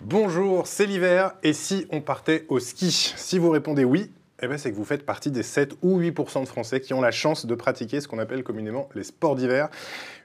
Bonjour, c'est l'hiver et si on partait au ski? Si vous répondez oui, eh ben, c'est que vous faites partie des 7 ou 8% de Français qui ont la chance de pratiquer ce qu'on appelle communément les sports d'hiver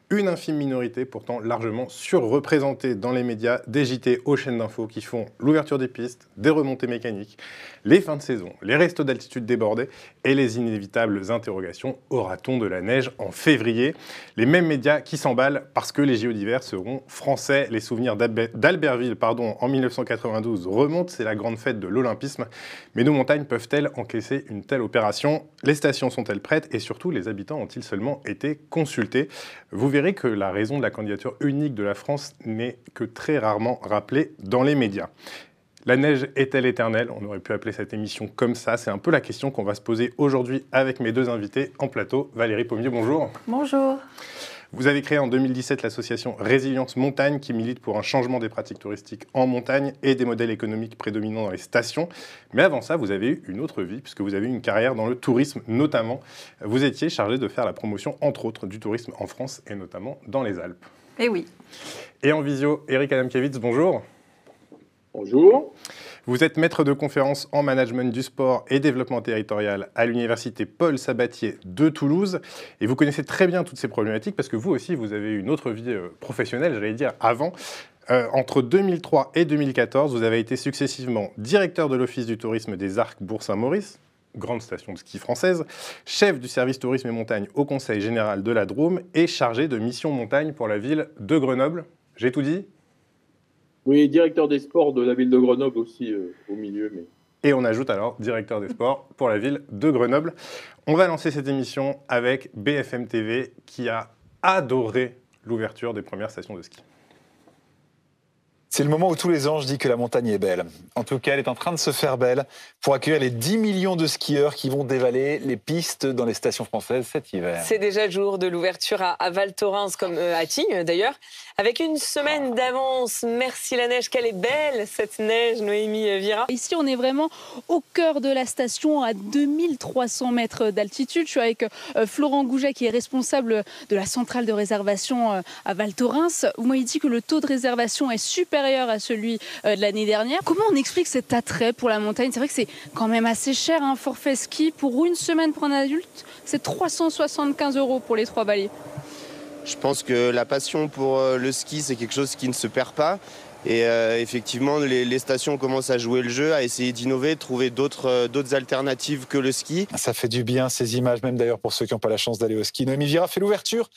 une infime minorité pourtant largement surreprésentée dans les médias, des JT aux chaînes d'infos qui font l'ouverture des pistes, des remontées mécaniques, les fins de saison, les restos d'altitude débordés et les inévitables interrogations aura-t-on de la neige en février? Les mêmes médias qui s'emballent parce que les JO d'hiver seront français. Les souvenirs d'Albertville en 1992 remontent, c'est la grande fête de l'Olympisme. Mais nos montagnes peuvent-elles encaisser une telle opération? Les stations sont-elles prêtes? Et surtout les habitants ont-ils seulement été consultés? Vous verrez que la raison de la candidature unique de la France n'est que très rarement rappelée dans les médias. La neige est-elle éternelle? On aurait pu appeler cette émission comme ça. C'est un peu la question qu'on va se poser aujourd'hui avec mes deux invités en plateau. Valérie Pommier, bonjour. Bonjour. Vous avez créé en 2017 l'association Résilience Montagne qui milite pour un changement des pratiques touristiques en montagne et des modèles économiques prédominants dans les stations. Mais avant ça, vous avez eu une autre vie puisque vous avez eu une carrière dans le tourisme notamment. Vous étiez chargé de faire la promotion entre autres du tourisme en France et notamment dans les Alpes. Eh oui. Et en visio, Eric Adamkiewicz, bonjour. Bonjour. Vous êtes maître de conférence en management du sport et développement territorial à l'université Paul Sabatier de Toulouse. Et vous connaissez très bien toutes ces problématiques parce que vous aussi, vous avez une autre vie euh, professionnelle, j'allais dire, avant. Euh, entre 2003 et 2014, vous avez été successivement directeur de l'Office du tourisme des Arcs Bourg-Saint-Maurice, grande station de ski française, chef du service tourisme et montagne au Conseil général de la Drôme et chargé de mission montagne pour la ville de Grenoble. J'ai tout dit? Oui, directeur des sports de la ville de Grenoble aussi euh, au milieu. Et on ajoute alors directeur des sports pour la ville de Grenoble. On va lancer cette émission avec BFM TV qui a adoré l'ouverture des premières stations de ski. C'est le moment où tous les anges disent que la montagne est belle. En tout cas, elle est en train de se faire belle pour accueillir les 10 millions de skieurs qui vont dévaler les pistes dans les stations françaises cet hiver. C'est déjà le jour de l'ouverture à, Val Thorens, comme euh, à Tignes d'ailleurs. Avec une semaine d'avance, merci la neige, qu'elle est belle cette neige, Noémie Vira. Ici, on est vraiment au cœur de la station, à 2300 mètres d'altitude. Je suis avec euh, Florent Gouget, qui est responsable de la centrale de réservation euh, à Val Thorens. Vous m'avez dit que le taux de réservation est supérieur à celui euh, de l'année dernière. Comment on explique cet attrait pour la montagne? C'est vrai que c'est quand même assez cher, un forfait ski pour une semaine pour un adulte, c'est 375 euros pour les trois balais. Je pense que la passion pour euh, le ski, c'est quelque chose qui ne se perd pas. Et euh, effectivement, les, stations commencent à jouer le jeu, à essayer d'innover, de trouver d'autres d'autres alternatives que le ski. Ça fait du bien ces images, même d'ailleurs pour ceux qui n'ont pas la chance d'aller au ski. Noémie Vira fait l'ouverture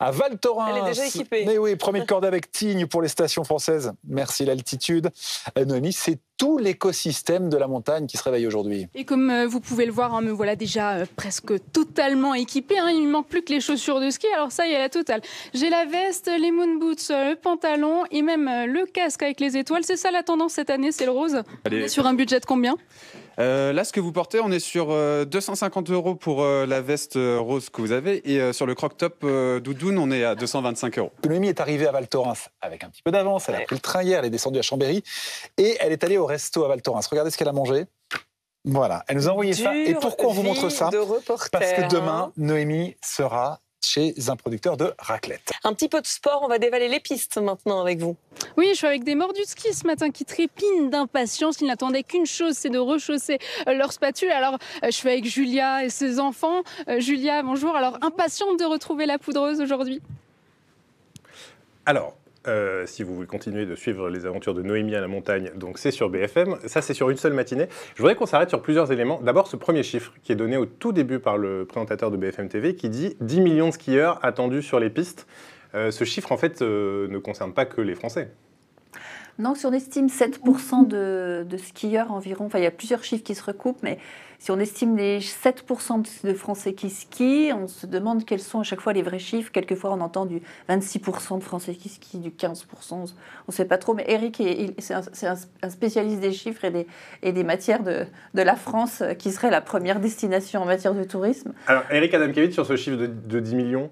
à Val Thorens. Elle est déjà équipée. Mais oui, premier corde avec Tignes pour les stations françaises. Merci l'altitude. Euh, Noémie, c'est tout l'écosystème de la montagne qui se réveille aujourd'hui. Et comme euh, vous pouvez le voir, hein, me voilà déjà euh, presque totalement équipée. Hein. Il ne manque plus que les chaussures de ski. Alors ça y est, la totale. J'ai la veste, les moon boots, le pantalon et même le casque avec les étoiles. C'est ça la tendance cette année, c'est le rose. sur un budget de combien? Euh, là, ce que vous portez, on est sur 250 euh, euros pour euh, la veste rose que vous avez. Et sur le croc-top doudoune, on est à 225 euros. Noémie est arrivée à Val Thorens avec un petit peu d'avance. Elle a pris le train hier, elle est descendue à Chambéry. Et elle est allée au resto à Val Thorens. Regardez ce qu'elle a mangé. Voilà, elle nous a envoyé ça. Et pourquoi on vous montre ça? Parce que demain. Noémie sera chez un producteur de raclette. Un petit peu de sport, on va dévaler les pistes maintenant avec vous. Oui, je suis avec des mordus de ski ce matin qui trépignent d'impatience. Ils n'attendaient qu'une chose, c'est de rechausser euh, leur spatule. Alors, euh, je suis avec Julia et ses enfants. Euh, Julia, bonjour. Alors, impatiente de retrouver la poudreuse aujourd'hui? Alors, euh, si vous voulez continuer de suivre les aventures de Noémie à la montagne, donc c'est sur BFM. Ça, c'est sur une seule matinée. Je voudrais qu'on s'arrête sur plusieurs éléments. D'abord, ce premier chiffre qui est donné au tout début par le présentateur de BFM TV qui dit 10 millions de skieurs attendus sur les pistes. Euh, ce chiffre, en fait, euh, ne concerne pas que les Français. Non, si on estime 7% de, de, skieurs environ, enfin il y a plusieurs chiffres qui se recoupent, mais si on estime les 7% de Français qui skient, on se demande quels sont à chaque fois les vrais chiffres. Quelquefois on entend du 26% de Français qui skient, du 15%, on ne sait pas trop. Mais Eric, c'est un, spécialiste des chiffres et des, et des matières de, de, la France qui serait la première destination en matière de tourisme. Alors Eric Adamkiewicz, sur ce chiffre de, de 10 millions?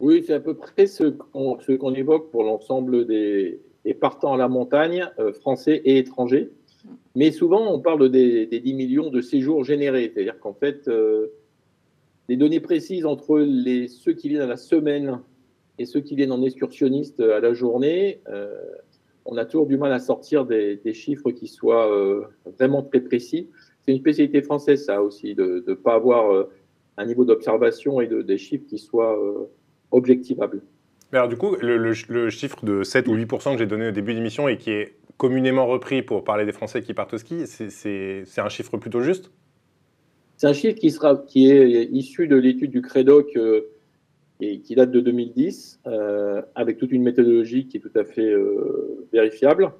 Oui, c'est à peu près ce qu'on évoque pour l'ensemble des et partant à la montagne, français et étrangers. Mais souvent, on parle des, 10 millions de séjours générés. C'est-à-dire qu'en fait, les données précises entre les, ceux qui viennent à la semaine et ceux qui viennent en excursionniste à la journée, on a toujours du mal à sortir des, chiffres qui soient vraiment très précis. C'est une spécialité française, ça aussi, de ne pas avoir un niveau d'observation et de, des chiffres qui soient euh, alors du coup, le, chiffre de 7 ou 8% que j'ai donné au début de l'émission et qui est communément repris pour parler des Français qui partent au ski, c'est un chiffre plutôt juste? C'est un chiffre qui, est issu de l'étude du CREDOC euh, et qui date de 2010, euh, avec toute une méthodologie qui est tout à fait vérifiable.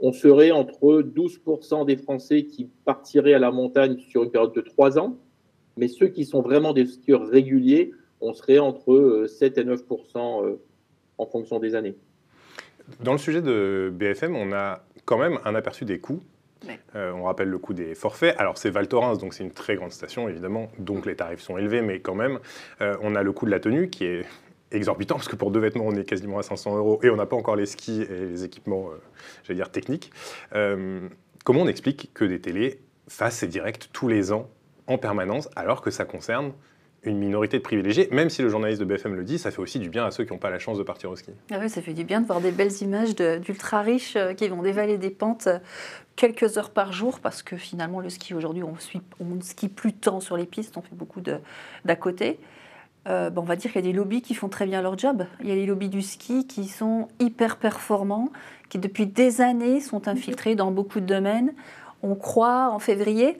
On serait entre 12% des Français qui partiraient à la montagne sur une période de 3 ans, mais ceux qui sont vraiment des skieurs réguliers, on serait entre 7 euh, et 9% euh, en fonction des années. Dans le sujet de BFM, on a quand même un aperçu des coûts. Euh, on rappelle le coût des forfaits. Alors c'est Val Thorens, donc c'est une très grande station évidemment, donc les tarifs sont élevés, mais quand même, on a le coût de la tenue qui est exorbitant parce que pour deux vêtements on est quasiment à 500 euros et on n'a pas encore les skis et les équipements, j'allais dire techniques. comment on explique que des télés fassent ces directs tous les ans en permanence, alors que ça concerne une minorité de privilégiés, même si le journaliste de BFM le dit, ça fait aussi du bien à ceux qui n'ont pas la chance de partir au ski. Ah oui, ça fait du bien de voir des belles images d'ultra riches euh, qui vont dévaler des pentes euh, quelques heures par jour, parce que finalement le ski aujourd'hui, on, ne skie plus tant sur les pistes, on fait beaucoup d'à côté. Euh, on va dire qu'il y a des lobbies qui font très bien leur job. Il y a les lobbies du ski qui sont hyper performants, qui depuis des années sont infiltrés dans beaucoup de domaines. On croit en février,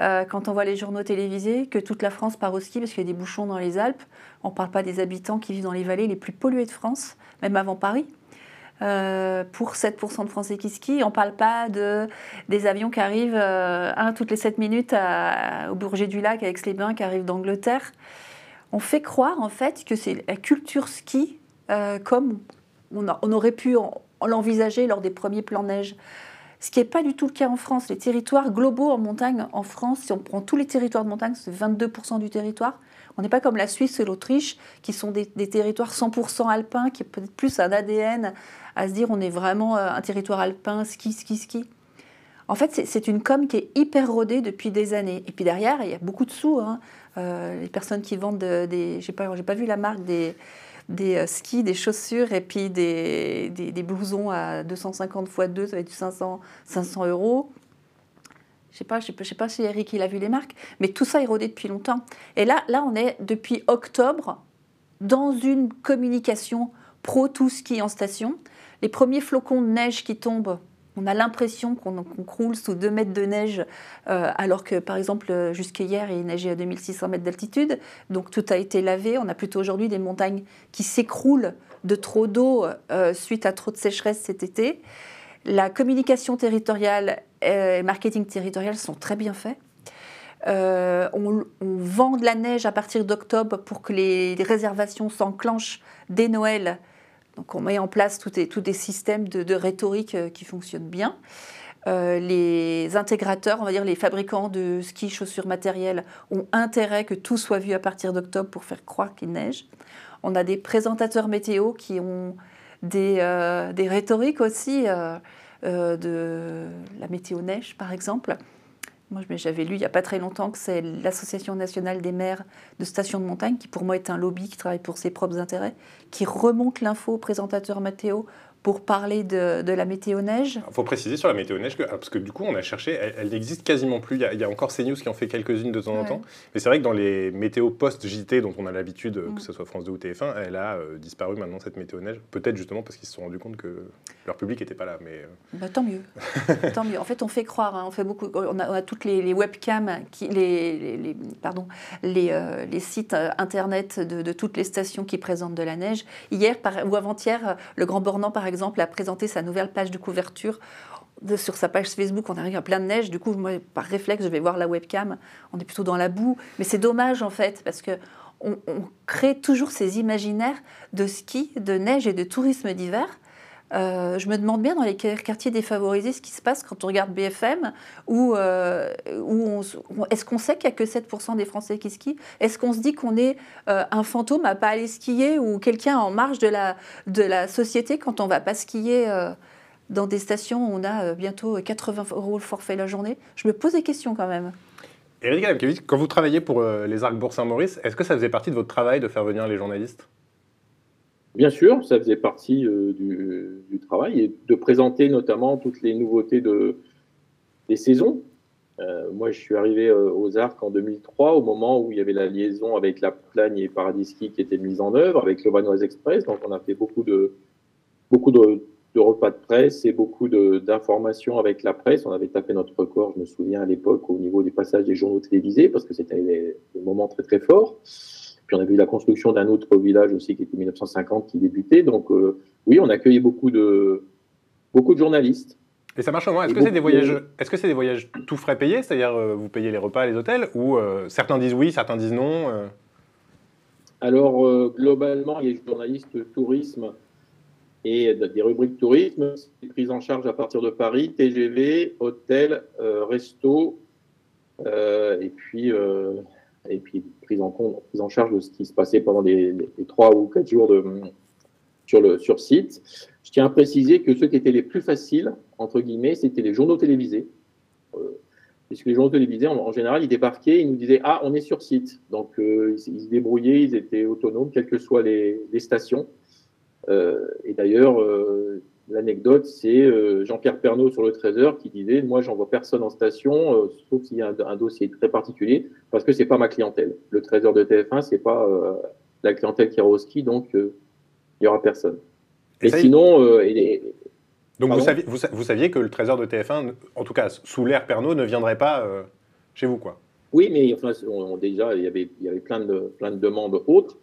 euh, quand on voit les journaux télévisés, que toute la France part au ski parce qu'il y a des bouchons dans les Alpes. On ne parle pas des habitants qui vivent dans les vallées les plus polluées de France, même avant Paris. Euh, pour 7% de Français qui skient. On ne parle pas de, des avions qui arrivent euh, un toutes les 7 minutes au Bourget du Lac avec les bains qui arrivent d'Angleterre. On fait croire en fait que c'est la culture ski comme on, on, aurait pu l'envisager lors des premiers plans neige ce qui n'est pas du tout le cas en France. Les territoires globaux en montagne en France, si on prend tous les territoires de montagne, c'est 22% du territoire. On n'est pas comme la Suisse et l'Autriche, qui sont des, territoires 100% alpins, qui est peut-être plus un ADN à se dire on est vraiment euh, un territoire alpin, ski, ski, ski. En fait, c'est une com qui est hyper rodée depuis des années. Et puis derrière, il y a beaucoup de sous. Hein. Euh, les personnes qui vendent des. Je n'ai pas vu la marque des des euh, skis, des chaussures et puis des, des, blousons à 250 x 2, ça va être 500, 500 euros. Je sais pas, je sais, pas si Eric il a vu les marques, mais tout ça est rodé depuis longtemps. Et là, là, on est depuis octobre dans une communication pro tout ski en station. Les premiers flocons de neige qui tombent on a l'impression qu'on croule sous 2 mètres de neige, euh, alors que par exemple jusqu'hier il neigeait à 2600 mètres d'altitude. Donc tout a été lavé. On a plutôt aujourd'hui des montagnes qui s'écroulent de trop d'eau euh, suite à trop de sécheresse cet été. La communication territoriale et marketing territorial sont très bien faits. Euh, on, vend de la neige à partir d'octobre pour que les réservations s'enclenchent dès Noël donc on met en place tous des, systèmes de, rhétorique euh, qui fonctionnent bien. Euh, les intégrateurs, on va dire les fabricants de skis, chaussures, matériels, ont intérêt que tout soit vu à partir d'octobre pour faire croire qu'il neige. On a des présentateurs météo qui ont des, euh, rhétoriques aussi de la météo neige, par exemple. Moi, j'avais lu il n'y a pas très longtemps que c'est l'Association nationale des maires de stations de montagne, qui pour moi est un lobby qui travaille pour ses propres intérêts, qui remonte l'info au présentateur Mathéo pour parler de, la météo neige. Il faut préciser sur la météo neige, que, parce que du coup, on a cherché, elle, n'existe quasiment plus. Il y, a, encore CNews qui en fait quelques-unes de temps en temps. Mais c'est vrai que dans les météos post-JT, dont on a l'habitude, mm. que ce soit France 2 ou TF1, elle a euh, disparu maintenant, cette météo neige. Peut-être justement parce qu'ils se sont rendus compte que leur public n'était pas là. Mais... Euh. Bah, tant mieux. tant mieux. En fait, on fait croire, hein, on fait beaucoup. On a, toutes les, webcams, qui, les, pardon, les, euh, les sites internet de, toutes les stations qui présentent de la neige. Hier ou avant-hier, le Grand Bornand, par exemple, exemple, a présenté sa nouvelle page de couverture. sur sa page Facebook, on arrive à plein de neige. Du coup, moi, par réflexe, je vais voir la webcam. On est plutôt dans la boue. Mais c'est dommage, en fait, parce que on, crée toujours ces imaginaires de ski, de neige et de tourisme d'hiver. Euh, je me demande bien dans les quartiers défavorisés ce qui se passe quand on regarde BFM, où, euh, est-ce qu'on sait qu'il n'y a que 7% des Français qui skient? Est-ce qu'on se dit qu'on est euh, un fantôme à pas aller skier ou quelqu'un en marge de la, société quand on ne va pas skier dans des stations où on a bientôt 80 euros le forfait la journée? Je me pose des questions quand même. Éric quand vous travaillez pour les Arcs Bourg-Saint-Maurice, est-ce que ça faisait partie de votre travail de faire venir les journalistes? Bien sûr, ça faisait partie euh, du, travail et de présenter notamment toutes les nouveautés de, des saisons. Euh, moi, je suis arrivé euh, aux Arcs en 2003, au moment où il y avait la liaison avec la Plagne et Paradis Ski qui était mise en œuvre, avec le Vanoise Express. Donc, on a fait beaucoup de, beaucoup de, repas de presse et beaucoup d'informations avec la presse. On avait tapé notre record, je me souviens, à l'époque, au niveau des passages des journaux télévisés, parce que c'était des, des moments très, très forts on a vu la construction d'un autre village aussi qui était 1950 qui débutait. Donc euh, oui, on accueillait beaucoup de, beaucoup de journalistes. Et ça marche comment Est-ce que c'est des voyages Est-ce que c'est des voyages tout frais payés, c'est-à-dire euh, vous payez les repas, les hôtels, ou euh, certains disent oui, certains disent non Alors globalement, les journalistes tourisme et des rubriques tourisme, c'est prise en charge à partir de Paris, TGV, hôtel, resto, et puis et puis prise en charge de ce qui se passait pendant les, trois ou quatre jours de, sur site. Je tiens à préciser que ceux qui étaient les plus faciles entre guillemets, c'était les journaux télévisés. Euh, puisque les journaux télévisés, en, général, ils débarquaient, ils nous disaient ah on est sur site, donc euh, ils, se débrouillaient, ils étaient autonomes, quelles que soient les, les stations. Euh, et d'ailleurs, euh, L'anecdote, c'est euh, Jean-Pierre Pernaud sur le Trésor qui disait Moi, j'envoie personne en station, euh, sauf s'il y a un, dossier très particulier, parce que c'est pas ma clientèle. Le Trésor de TF1, c'est pas euh, la clientèle qui ira au ski, donc il n'y aura personne. Et, sinon. donc vous saviez, vous, saviez, que le Trésor de TF1, en tout cas sous l'ère Pernaud, ne viendrait pas chez vous, quoi Oui, mais enfin, déjà, il y avait, il y avait plein, de, plein de demandes autres.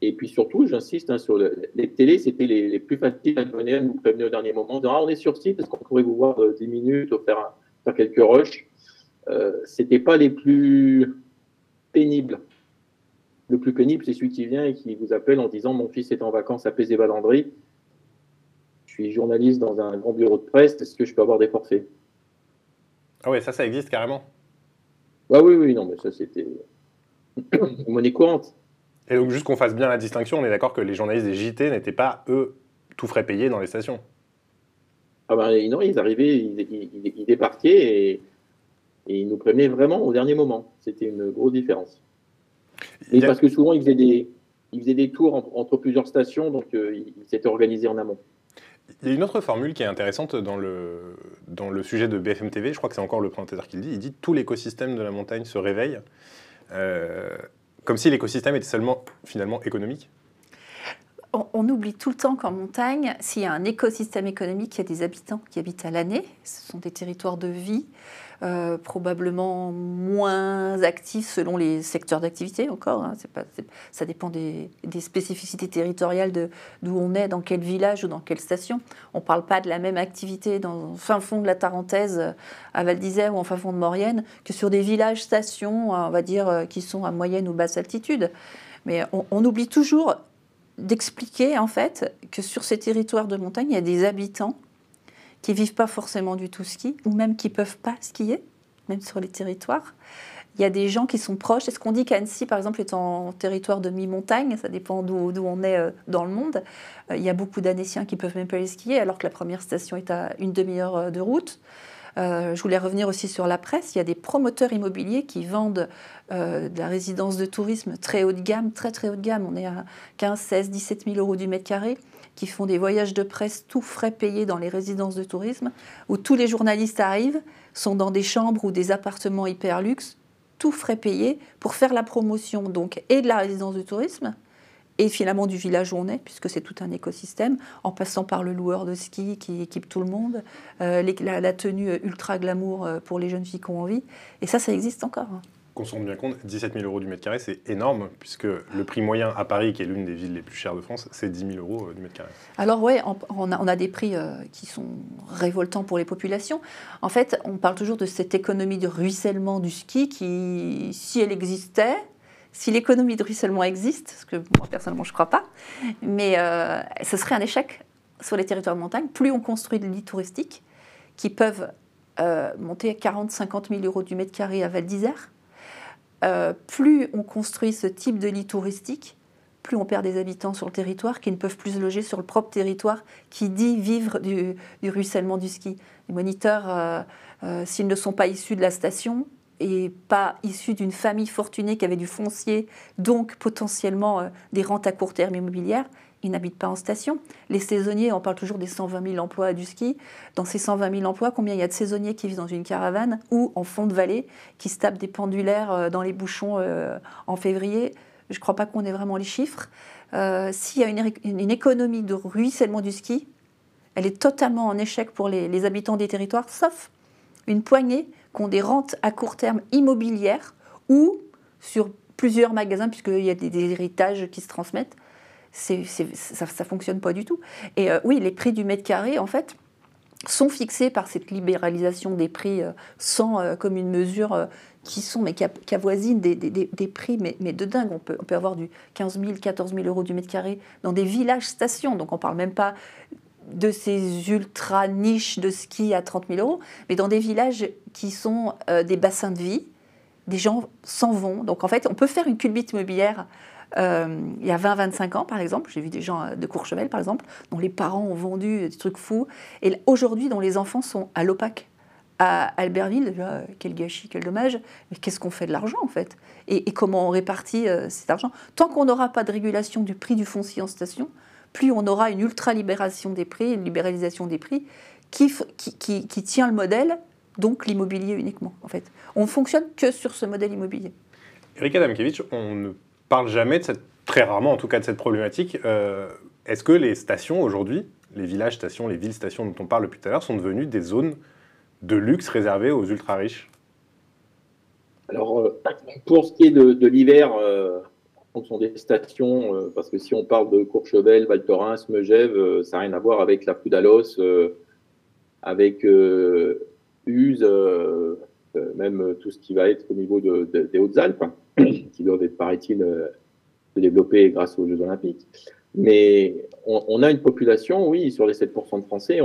Et puis surtout, j'insiste hein, sur les télés, c'était les, plus faciles à donner, à nous prévenir au dernier moment, dire ah, on est sur site, est-ce qu'on pourrait vous voir 10 euh, minutes, ou faire, faire quelques rushs? Euh, C'était pas les plus pénibles. Le plus pénible, c'est celui qui vient et qui vous appelle en disant mon fils est en vacances à Pézé-Valandry, je suis journaliste dans un grand bureau de presse, est-ce que je peux avoir des forfaits? Ah oui, ça, ça existe carrément. Bah oui, oui, non, mais ça c'était monnaie courante. Et donc, juste qu'on fasse bien la distinction, on est d'accord que les journalistes des JT n'étaient pas, eux, tout frais payés dans les stations Ah ben non, ils arrivaient, ils, débarquaient et, ils nous prévenaient vraiment au dernier moment. C'était une grosse différence. Et parce que souvent, ils faisaient des, ils faisaient des tours entre, plusieurs stations, donc euh, ils s'étaient organisés en amont. Il y a une autre formule qui est intéressante dans le, dans le sujet de BFM TV, je crois que c'est encore le présentateur qui le dit, il dit tout l'écosystème de la montagne se réveille. Euh, comme si l'écosystème était seulement finalement économique on, oublie tout le temps qu'en montagne, s'il y a un écosystème économique, il y a des habitants qui habitent à l'année. Ce sont des territoires de vie, euh, probablement moins actifs selon les secteurs d'activité encore. Hein. Pas, ça dépend des, spécificités territoriales d'où on est, dans quel village ou dans quelle station. On ne parle pas de la même activité dans fin fond de la Tarentaise, à Val d'Isère ou en fin fond de Maurienne, que sur des villages-stations, on va dire, euh, qui sont à moyenne ou basse altitude. Mais on oublie toujours d'expliquer en fait que sur ces territoires de montagne, il y a des habitants qui vivent pas forcément du tout ski, ou même qui peuvent pas skier, même sur les territoires. Il y a des gens qui sont proches. Est-ce qu'on dit qu'Annecy, par exemple, est en territoire de mi-montagne Ça dépend d'où on est euh, dans le monde. Euh, il y a beaucoup d'Annéciens qui peuvent même pas aller skier, alors que la première station est à une demi-heure euh, de route. je voulais revenir aussi sur la presse. Il y a des promoteurs immobiliers qui vendent de la résidence de tourisme très haut de gamme, très très haut de gamme. On est à 15, 16, 17 000 euros du mètre carré qui font des voyages de presse tout frais payés dans les résidences de tourisme, où tous les journalistes arrivent, sont dans des chambres ou des appartements hyper luxe, tout frais payés pour faire la promotion donc et de la résidence de tourisme et finalement du village où on est, puisque c'est tout un écosystème, en passant par le loueur de ski qui équipe tout le monde, euh, la, tenue ultra glamour euh, pour les jeunes filles qui ont envie. Et ça, ça existe encore. Qu'on se rende bien compte, 17 000 euros du mètre carré, c'est énorme, puisque le prix moyen à Paris, qui est l'une des villes les plus chères de France, c'est 10 000 euros euh, du mètre carré. Alors oui, on, a, des prix euh, qui sont révoltants pour les populations. En fait, on parle toujours de cette économie de ruissellement du ski qui, si elle existait, si l'économie de ruissellement existe, ce que moi personnellement je ne crois pas, mais euh, ce serait un échec sur les territoires de montagne, plus on construit de lits touristiques qui peuvent monter à 40-50 000 euros du mètre carré à Val d'Isère, euh, plus on construit ce type de lit touristique, plus on perd des habitants sur le territoire qui ne peuvent plus se loger sur le propre territoire qui dit vivre du, ruissellement du ski. Les moniteurs, euh, s'ils ne sont pas issus de la station, et pas issus d'une famille fortunée qui avait du foncier, donc potentiellement des rentes à court terme immobilières, ils n'habitent pas en station. Les saisonniers, on parle toujours des 120 000 emplois du ski. Dans ces 120 000 emplois, combien il y a de saisonniers qui vivent dans une caravane ou en fond de vallée, qui se tapent des pendulaires euh, dans les bouchons euh, en février? Je ne crois pas qu'on ait vraiment les chiffres. Euh, s'il y a une, économie de ruissellement du ski, elle est totalement en échec pour les, habitants des territoires, sauf une poignée qui ont des rentes à court terme immobilières ou sur plusieurs magasins, puisqu'il y a des héritages qui se transmettent ça ne fonctionne pas du tout. Et euh, oui, les prix du mètre carré, en fait, sont fixés par cette libéralisation des prix euh, sans euh, comme une mesure qui sont mais qui, avoisinent des, des, prix mais, mais, de dingue. On peut, on peut avoir du 15 000, 14 000 euros du mètre carré dans des villages stations. Donc on parle même pas de ces ultra niches de ski à 30 000 euros, mais dans des villages qui sont des bassins de vie. Des gens s'en vont. Donc en fait, on peut faire une culbite immobilière euh, il y a 20-25 ans, par exemple, j'ai vu des gens de Courchevel, par exemple, dont les parents ont vendu des trucs fous, et aujourd'hui, dont les enfants sont à l'OPAC, à Albertville, quel gâchis, quel dommage, mais qu'est-ce qu'on fait de l'argent, en fait? Et, comment on répartit euh, cet argent? Tant qu'on n'aura pas de régulation du prix du foncier en station, plus on aura une ultra-libération des prix, une libéralisation des prix, qui, qui, tient le modèle, donc l'immobilier uniquement, en fait. On ne fonctionne que sur ce modèle immobilier. Eric Adamkiewicz, on ne parle jamais de cette, très rarement en tout cas de cette problématique. Euh, est-ce que les stations aujourd'hui, les villages stations, les villes stations dont on parle depuis tout à l'heure, sont devenues des zones de luxe réservées aux ultra riches Alors, euh, pour ce qui est de, l'hiver, euh, en fonction des stations, parce que si on parle de Courchevel, Val Thorens, Megève, ça n'a rien à voir avec la Poudalos, avec Use, même tout ce qui va être au niveau des Hautes-Alpes qui doivent paraît-il, euh, se développer grâce aux Jeux Olympiques. Mais on, a une population, oui, sur les 7% de Français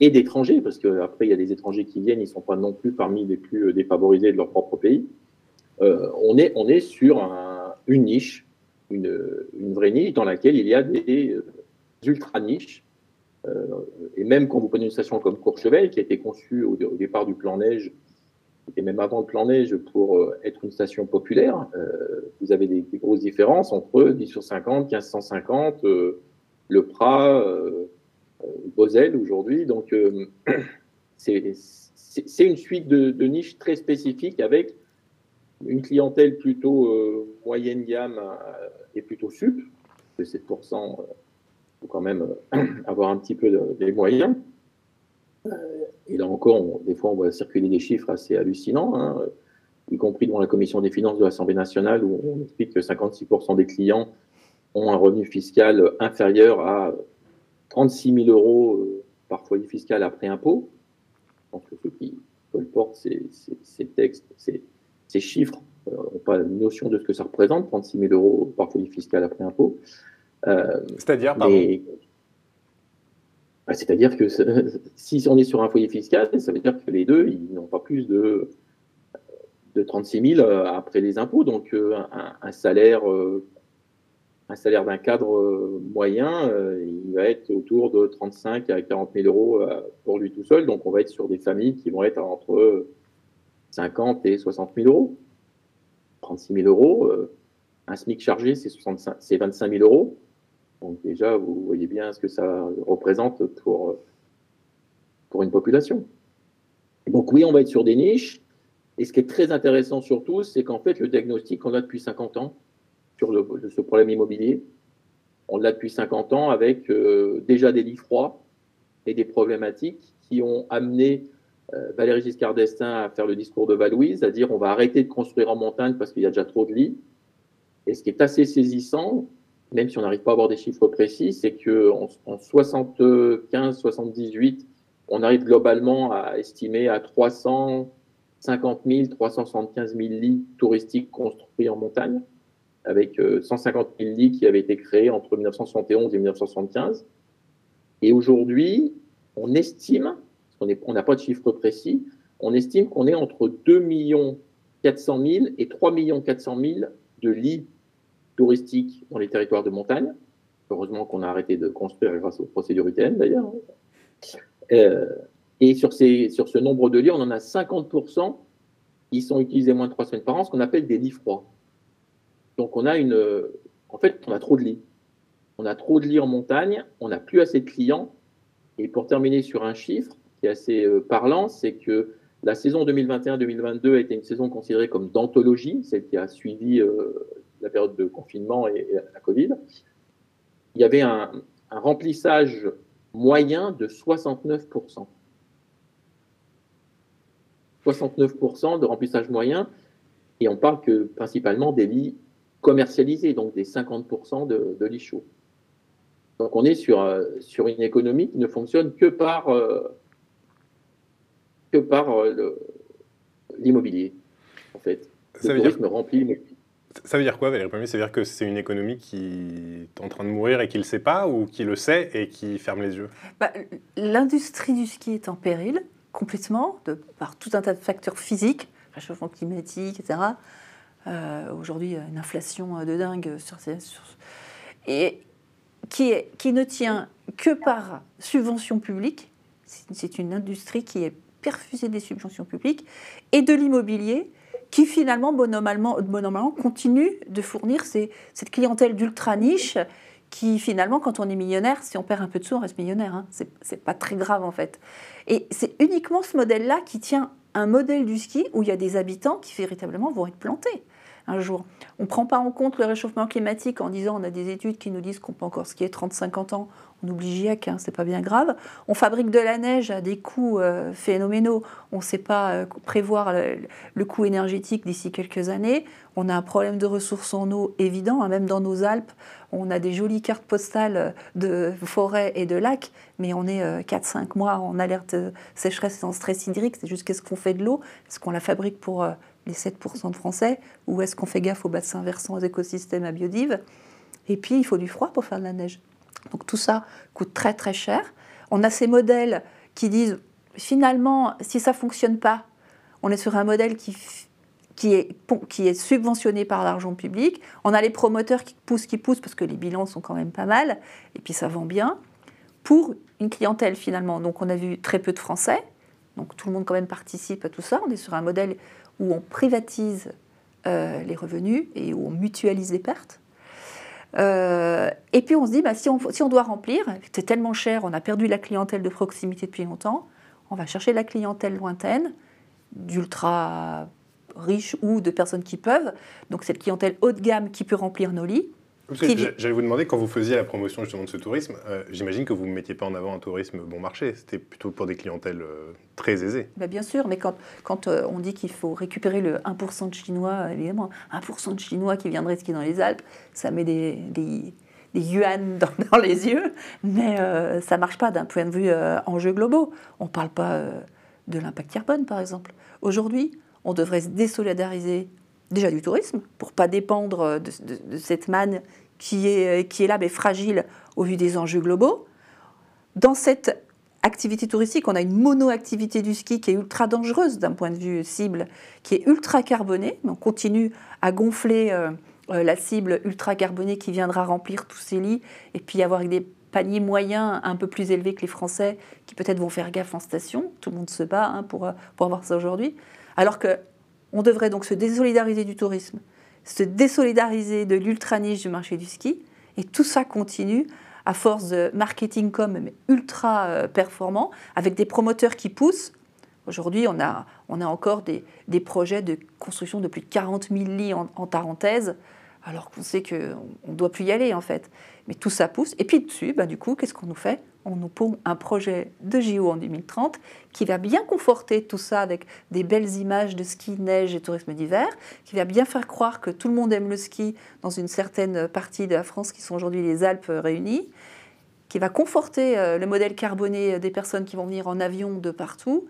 et d'étrangers, parce qu'après, il y a des étrangers qui viennent, ils ne sont pas non plus parmi les plus euh, défavorisés de leur propre pays. Euh, on, est, on est sur une niche, une, vraie niche dans laquelle il y a des ultra-niches. et même quand vous prenez une station comme Courchevel, qui a été conçue au départ du plan neige et même avant le plan neige, pour euh, être une station populaire, euh, vous avez des, grosses différences entre 10 sur 50, 1550, euh, le Prat, euh, Bosel aujourd'hui. Donc, c'est une suite de, de, niches très spécifiques avec une clientèle plutôt moyenne gamme et plutôt sup. De 7%, il faut quand même avoir un petit peu des moyens. Et là encore, des fois, on voit circuler des chiffres assez hallucinants, hein, y compris dans la commission des finances de l'Assemblée nationale, où on explique que 56% des clients ont un revenu fiscal inférieur à 36 000 euros euh, par foyer fiscal après impôt. Je pense que ceux qui colportent ces, ces, textes, ces, ces chiffres, n'ont euh, pas la notion de ce que ça représente, 36 000 euros par foyer fiscal après impôt. Euh, C'est-à-dire, pardon bah, c'est-à-dire que si on est sur un foyer fiscal, ça veut dire que les deux, ils n'ont pas plus de, de 36 000 euh, après les impôts. Donc, euh, un, salaire, euh, un salaire d'un cadre moyen, il va être autour de 35 à 40 000 euros pour lui tout seul. Donc, on va être sur des familles qui vont être entre 50 et 60 000 euros. 36 000 euros, un SMIC chargé, c'est 25 000 euros. Donc déjà, vous voyez bien ce que ça représente pour, pour une population. Donc oui, on va être sur des niches. Et ce qui est très intéressant surtout, c'est qu'en fait, le diagnostic, on l'a depuis 50 ans sur ce problème immobilier. On l'a depuis 50 ans avec euh, déjà des lits froids et des problématiques qui ont amené euh, Valéry Giscard d'Estaing à faire le discours de Valouise, à dire on va arrêter de construire en montagne parce qu'il y a déjà trop de lits. Et ce qui est assez saisissant, même si on n'arrive pas à avoir des chiffres précis, c'est qu'en en 75-78, on arrive globalement à estimer à 350 000, 375 000 lits touristiques construits en montagne, avec 150 euh, 000 lits qui avaient été créés entre 1971 et 1975. Et aujourd'hui, on estime, on n'a pas de chiffre précis, on estime qu'on est entre 2 400 000 et 3 400 000 de lits touristiques dans les territoires de montagne. Heureusement qu'on a arrêté de construire grâce aux procédures UTN d'ailleurs. Euh, et sur, ces, sur ce nombre de lits, on en a 50% qui sont utilisés moins de trois semaines par an, ce qu'on appelle des lits froids. Donc on a une. En fait, on a trop de lits. On a trop de lits en montagne, on n'a plus assez de clients. Et pour terminer sur un chiffre qui est assez euh, parlant, c'est que la saison 2021-2022 a été une saison considérée comme d'anthologie, celle qui a suivi euh, la période de confinement et, la Covid. Il y avait un, un remplissage moyen de 69%. 69% de remplissage moyen, et on parle que principalement des lits commercialisés, donc des 50% de, lits chauds. Donc on est sur, euh, sur une économie qui ne fonctionne que par, euh, que par euh, l'immobilier, en fait. Le tourisme dire... remplit l'immobilier. Ça veut dire quoi, Valérie Premier Ça veut dire que c'est une économie qui est en train de mourir et qui ne le sait pas, ou qui le sait et qui ferme les yeux? Bah, L'industrie du ski est en péril complètement, par tout un tas de facteurs physiques, réchauffement climatique, etc. Euh, Aujourd'hui, une inflation de dingue sur ces. et qui, qui ne tient que par subventions publiques. C'est une industrie qui est perfusée des subventions publiques et de l'immobilier qui finalement, normalement, normalement, continue de fournir cette clientèle d'ultra niche qui finalement, quand on est millionnaire, si on perd un peu de sous, on reste millionnaire. Hein. C'est pas très grave en fait. Et c'est uniquement ce modèle-là qui tient un modèle du ski où il y a des habitants qui véritablement vont être plantés un jour. On ne prend pas en compte le réchauffement climatique en disant on a des études qui nous disent qu'on peut encore skier 30-50 ans. On oublie GIEC, hein, c'est pas bien grave. On fabrique de la neige à des coûts euh, phénoménaux. On ne sait pas euh, prévoir le, coût énergétique d'ici quelques années. On a un problème de ressources en eau évident, hein, même dans nos Alpes. On a des jolies cartes postales de forêts et de lacs, mais on est 4-5 euh, mois en alerte sécheresse et en stress hydrique. C'est juste qu'est-ce qu'on fait de l'eau? Est-ce qu'on la fabrique pour les 7% de Français Ou est-ce qu'on fait gaffe aux bassins versants, aux écosystèmes, à biodive Et puis, il faut du froid pour faire de la neige. Donc tout ça coûte très très cher. On a ces modèles qui disent, finalement, si ça ne fonctionne pas, on est sur un modèle qui, qui, est, qui est subventionné par l'argent public. On a les promoteurs qui poussent, qui poussent, parce que les bilans sont quand même pas mal, et puis ça vend bien, pour une clientèle finalement. Donc on a vu très peu de Français, donc tout le monde quand même participe à tout ça. On est sur un modèle où on privatise euh, les revenus et où on mutualise les pertes. Euh, et puis on se dit, bah, si, on, si on doit remplir, c'est tellement cher, on a perdu la clientèle de proximité depuis longtemps, on va chercher la clientèle lointaine, d'ultra riches ou de personnes qui peuvent. Donc cette clientèle haut de gamme qui peut remplir nos lits. J'allais vous demander, quand vous faisiez la promotion justement de ce tourisme, euh, j'imagine que vous ne mettiez pas en avant un tourisme bon marché, c'était plutôt pour des clientèles euh, très aisées. Bah, bien sûr, mais quand, quand euh, on dit qu'il faut récupérer le 1% de Chinois, évidemment, 1% de Chinois qui viendraient skier dans les Alpes, ça met des, des, des yuan dans, les yeux, mais ça ne marche pas d'un point de vue enjeux globaux. On ne parle pas de l'impact carbone, par exemple. Aujourd'hui, on devrait se désolidariser déjà du tourisme, pour pas dépendre de, cette manne qui est, qui est là, mais fragile au vu des enjeux globaux. Dans cette activité touristique, on a une mono-activité du ski qui est ultra dangereuse d'un point de vue cible, qui est ultra carbonée, on continue à gonfler euh, euh, la cible ultra carbonée qui viendra remplir tous ces lits, et puis avoir des paniers moyens un peu plus élevés que les Français, qui peut-être vont faire gaffe en station. Tout le monde se bat hein, pour, pour avoir ça aujourd'hui. Alors que on devrait donc se désolidariser du tourisme, se désolidariser de l'ultra-niche du marché du ski. Et tout ça continue à force de marketing comme ultra euh, performant, avec des promoteurs qui poussent. Aujourd'hui, on a, on a encore des, projets de construction de plus de 40 000 lits en, en Tarentaise, alors qu'on sait qu'on ne doit plus y aller en fait. Mais tout ça pousse. Et puis dessus, bah, du coup, qu'est-ce qu'on nous fait? On nous pond un projet de JO en 2030 qui va bien conforter tout ça avec des belles images de ski, neige et tourisme d'hiver, qui va bien faire croire que tout le monde aime le ski dans une certaine partie de la France qui sont aujourd'hui les Alpes réunies, qui va conforter euh, le modèle carboné des personnes qui vont venir en avion de partout.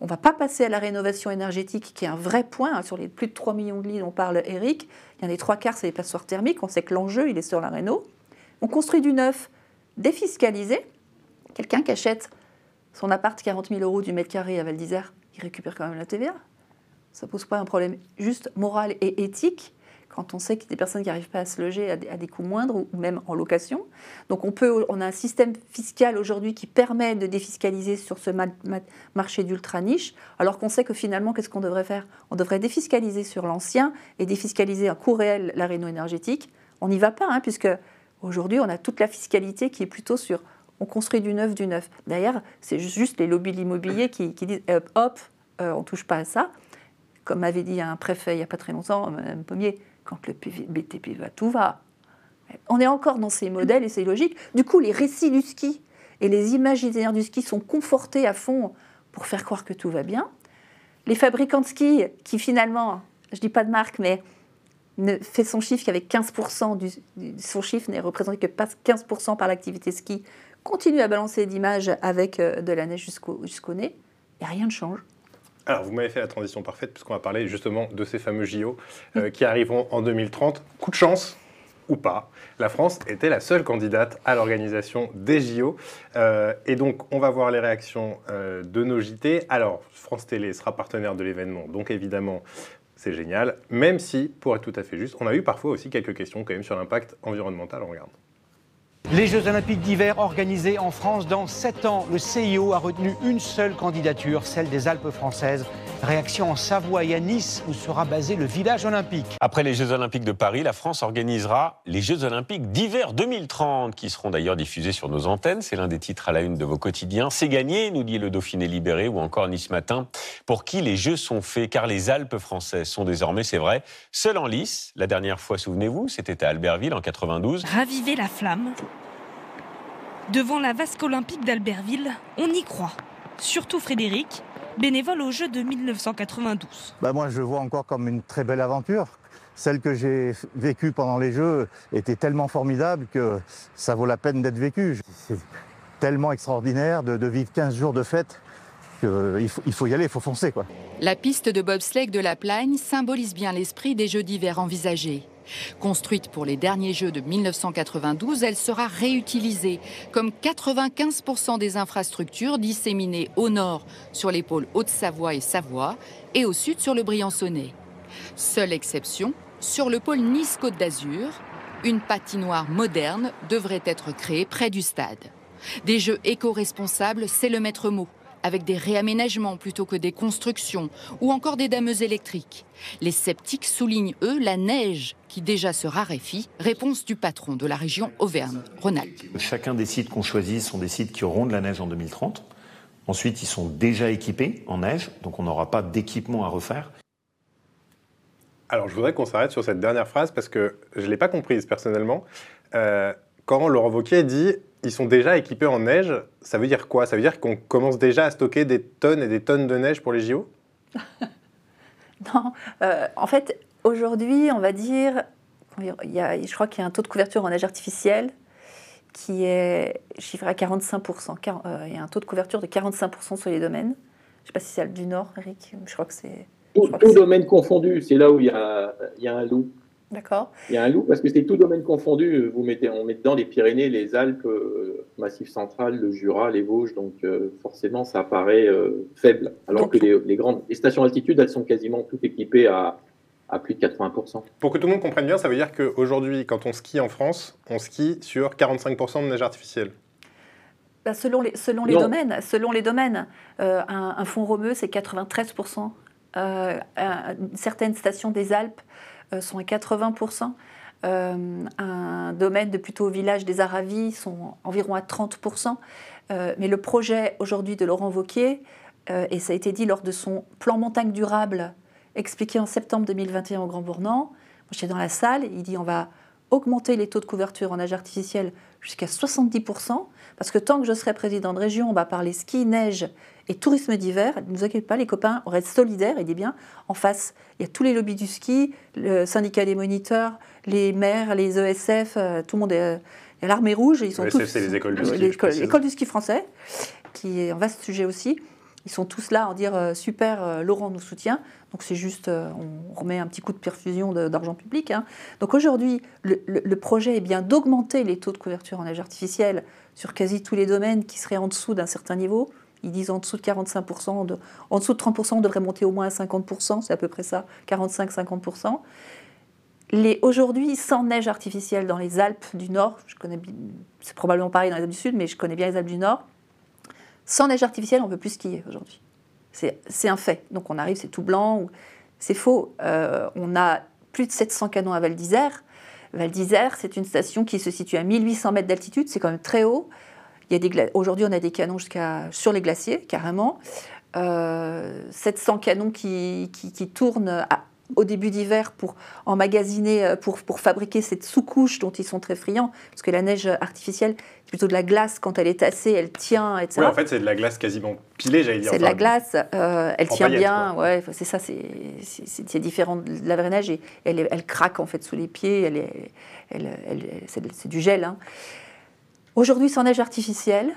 On ne va pas passer à la rénovation énergétique, qui est un vrai point. Hein, sur les plus de 3 millions de lits dont parle Eric, il y en a les trois quarts, c'est les passoires thermiques. On sait que l'enjeu, il est sur la réno. On construit du neuf défiscalisé, Quelqu'un qui achète son appart 40 000 euros du mètre carré à Val d'Isère, il récupère quand même la TVA. Ça pose pas un problème juste moral et éthique quand on sait qu'il y a des personnes qui n'arrivent pas à se loger à des, coûts moindres ou même en location. Donc on, peut, a un système fiscal aujourd'hui qui permet de défiscaliser sur ce marché d'ultra niche, alors qu'on sait que finalement, qu'est-ce qu'on devrait faire? On devrait défiscaliser sur l'ancien et défiscaliser à coût réel la réno énergétique. On n'y va pas, hein, puisque aujourd'hui on a toute la fiscalité qui est plutôt sur on construit du neuf, du neuf. D'ailleurs, c'est juste les lobbies de l'immobilier qui, disent hop, euh, on ne touche pas à ça. Comme m'avait dit un préfet il n'y a pas très longtemps, Mme Pommier, quand le BTP va, tout va. On est encore dans ces modèles et ces logiques. Du coup, les récits du ski et les imaginaires du ski sont confortés à fond pour faire croire que tout va bien. Les fabricants de ski, qui finalement, je ne dis pas de marque, mais ne fait son chiffre qu'avec 15% du, son chiffre n'est représenté que pas 15% par l'activité ski, continue à balancer d'images avec euh, de la neige jusqu'au nez, et rien ne change. Alors, vous m'avez fait la transition parfaite, puisqu'on va parler justement de ces fameux JO euh, qui arriveront en 2030. Coup de chance, ou pas, la France était la seule candidate à l'organisation des JO. Euh, et donc, on va voir les réactions euh, de nos JT. Alors, France Télé sera partenaire de l'événement, donc évidemment, c'est génial. Même si, pour être tout à fait juste, on a eu parfois aussi quelques questions quand même sur l'impact environnemental. On regarde. Les Jeux Olympiques d'hiver organisés en France dans 7 ans. Le CIO a retenu une seule candidature, celle des Alpes françaises. Réaction en Savoie et à Nice où sera basé le village olympique. Après les Jeux Olympiques de Paris, la France organisera les Jeux Olympiques d'hiver 2030 qui seront d'ailleurs diffusés sur nos antennes. C'est l'un des titres à la une de vos quotidiens. C'est gagné, nous dit le Dauphiné libéré ou encore Nice Matin. Pour qui les Jeux sont faits? Car les Alpes françaises sont désormais, c'est vrai, seules en lice. La dernière fois, souvenez-vous, c'était à Albertville en 92. Raviver la flamme Devant la vasque olympique d'Albertville, on y croit. Surtout Frédéric, bénévole aux Jeux de 1992. Bah moi, je vois encore comme une très belle aventure. Celle que j'ai vécue pendant les Jeux était tellement formidable que ça vaut la peine d'être vécue. C'est tellement extraordinaire de, vivre 15 jours de fête qu'il faut, il faut y aller, il faut foncer. Quoi. La piste de bobsleigh de la Plagne symbolise bien l'esprit des Jeux d'hiver envisagés. Construite pour les derniers Jeux de 1992, elle sera réutilisée, comme 95% des infrastructures disséminées au nord sur les pôles Haute-Savoie et Savoie et au sud sur le Briançonnais. Seule exception, sur le pôle Nice-Côte d'Azur, une patinoire moderne devrait être créée près du stade. Des jeux éco-responsables, c'est le maître mot avec des réaménagements plutôt que des constructions, ou encore des dameuses électriques. Les sceptiques soulignent, eux, la neige qui déjà se raréfie, réponse du patron de la région Auvergne-Rhône-Alpes. Chacun des sites qu'on choisit sont des sites qui auront de la neige en 2030. Ensuite, ils sont déjà équipés en neige, donc on n'aura pas d'équipement à refaire. Alors, je voudrais qu'on s'arrête sur cette dernière phrase parce que je ne l'ai pas comprise personnellement. Euh, quand Laurent Wauquiez dit ils sont déjà équipés en neige, ça veut dire quoi? Ça veut dire qu'on commence déjà à stocker des tonnes et des tonnes de neige pour les JO Non, euh, en fait, aujourd'hui, on va dire, il y a, je crois qu'il y a un taux de couverture en neige artificielle qui est chiffré à 45%. Euh, il y a un taux de couverture de 45% sur les domaines. Je ne sais pas si c'est du Nord, Eric. Je crois que c'est. Tout, domaine confondu, c'est là où il y a, il y a un loup. D'accord. Il y a un loup parce que c'est tout domaine confondu. Vous mettez, on met dedans les Pyrénées, les Alpes, euh, Massif central, le Jura, les Vosges. Donc euh, forcément, ça paraît euh, faible. Alors que les, grandes les stations altitude, elles sont quasiment toutes équipées à, à plus de 80%. Pour que tout le monde comprenne bien, ça veut dire qu'aujourd'hui, quand on skie en France, on skie sur 45% de neige artificielle bah, selon les, selon les domaines, selon les domaines un, un fond romeux, c'est 93%. certaines stations des Alpes, sont à 80%. Euh, un domaine de plutôt village des Aravis sont environ à 30%. Euh, mais le projet aujourd'hui de Laurent Vauquier, et ça a été dit lors de son plan montagne durable expliqué en septembre 2021 au Grand Bournan, j'étais dans la salle, il dit on va augmenter les taux de couverture en âge artificiel jusqu'à 70%, parce que tant que je serai président de région, on va parler ski, neige et tourisme d'hiver. Ne vous inquiétez pas, les copains, on reste solidaires. Il dit bien, en face, il y a tous les lobbies du ski, le syndicat des moniteurs, les maires, les ESF, euh, tout le monde est. Euh, il y a l'armée rouge, ils sont tous. c'est les écoles du ski. L'école du ski français, qui est un vaste sujet aussi. Ils sont tous là en dire euh, super, euh, Laurent nous soutient. Donc c'est juste, euh, on remet un petit coup de perfusion d'argent public. Hein. Donc aujourd'hui, le, projet est bien d'augmenter les taux de couverture en neige artificielle sur quasi tous les domaines qui seraient en dessous d'un certain niveau. Ils disent en dessous de 45%, en dessous de 30%, on devrait monter au moins à 50%, c'est à peu près ça, 45-50%. Aujourd'hui, sans neige artificielle dans les Alpes du Nord, je connais, c'est probablement pareil dans les Alpes du Sud, mais je connais bien les Alpes du Nord, sans neige artificielle, on ne peut plus skier aujourd'hui. C'est un fait. Donc on arrive, c'est tout blanc. C'est faux. Euh, on a plus de 700 canons à Val d'Isère. Val d'Isère, c'est une station qui se situe à 1800 mètres d'altitude, c'est quand même très haut. Aujourd'hui, on a des canons jusqu'à sur les glaciers, carrément. 700 euh, canons qui, qui, qui tournent à, au début d'hiver pour emmagasiner, euh, pour, pour fabriquer cette sous-couche dont ils sont très friands, parce que la neige artificielle, c'est plutôt de la glace, quand elle est tassée, elle tient, etc. Oui, en fait, c'est de la glace quasiment pilée, j'allais dire. C'est de la glace, euh, elle tient bien, ouais, c'est ça, c'est différent de la vraie neige, et elle, elle craque en fait sous les pieds, elle est, elle, c'est du gel. Hein. Aujourd'hui, sans neige artificielle,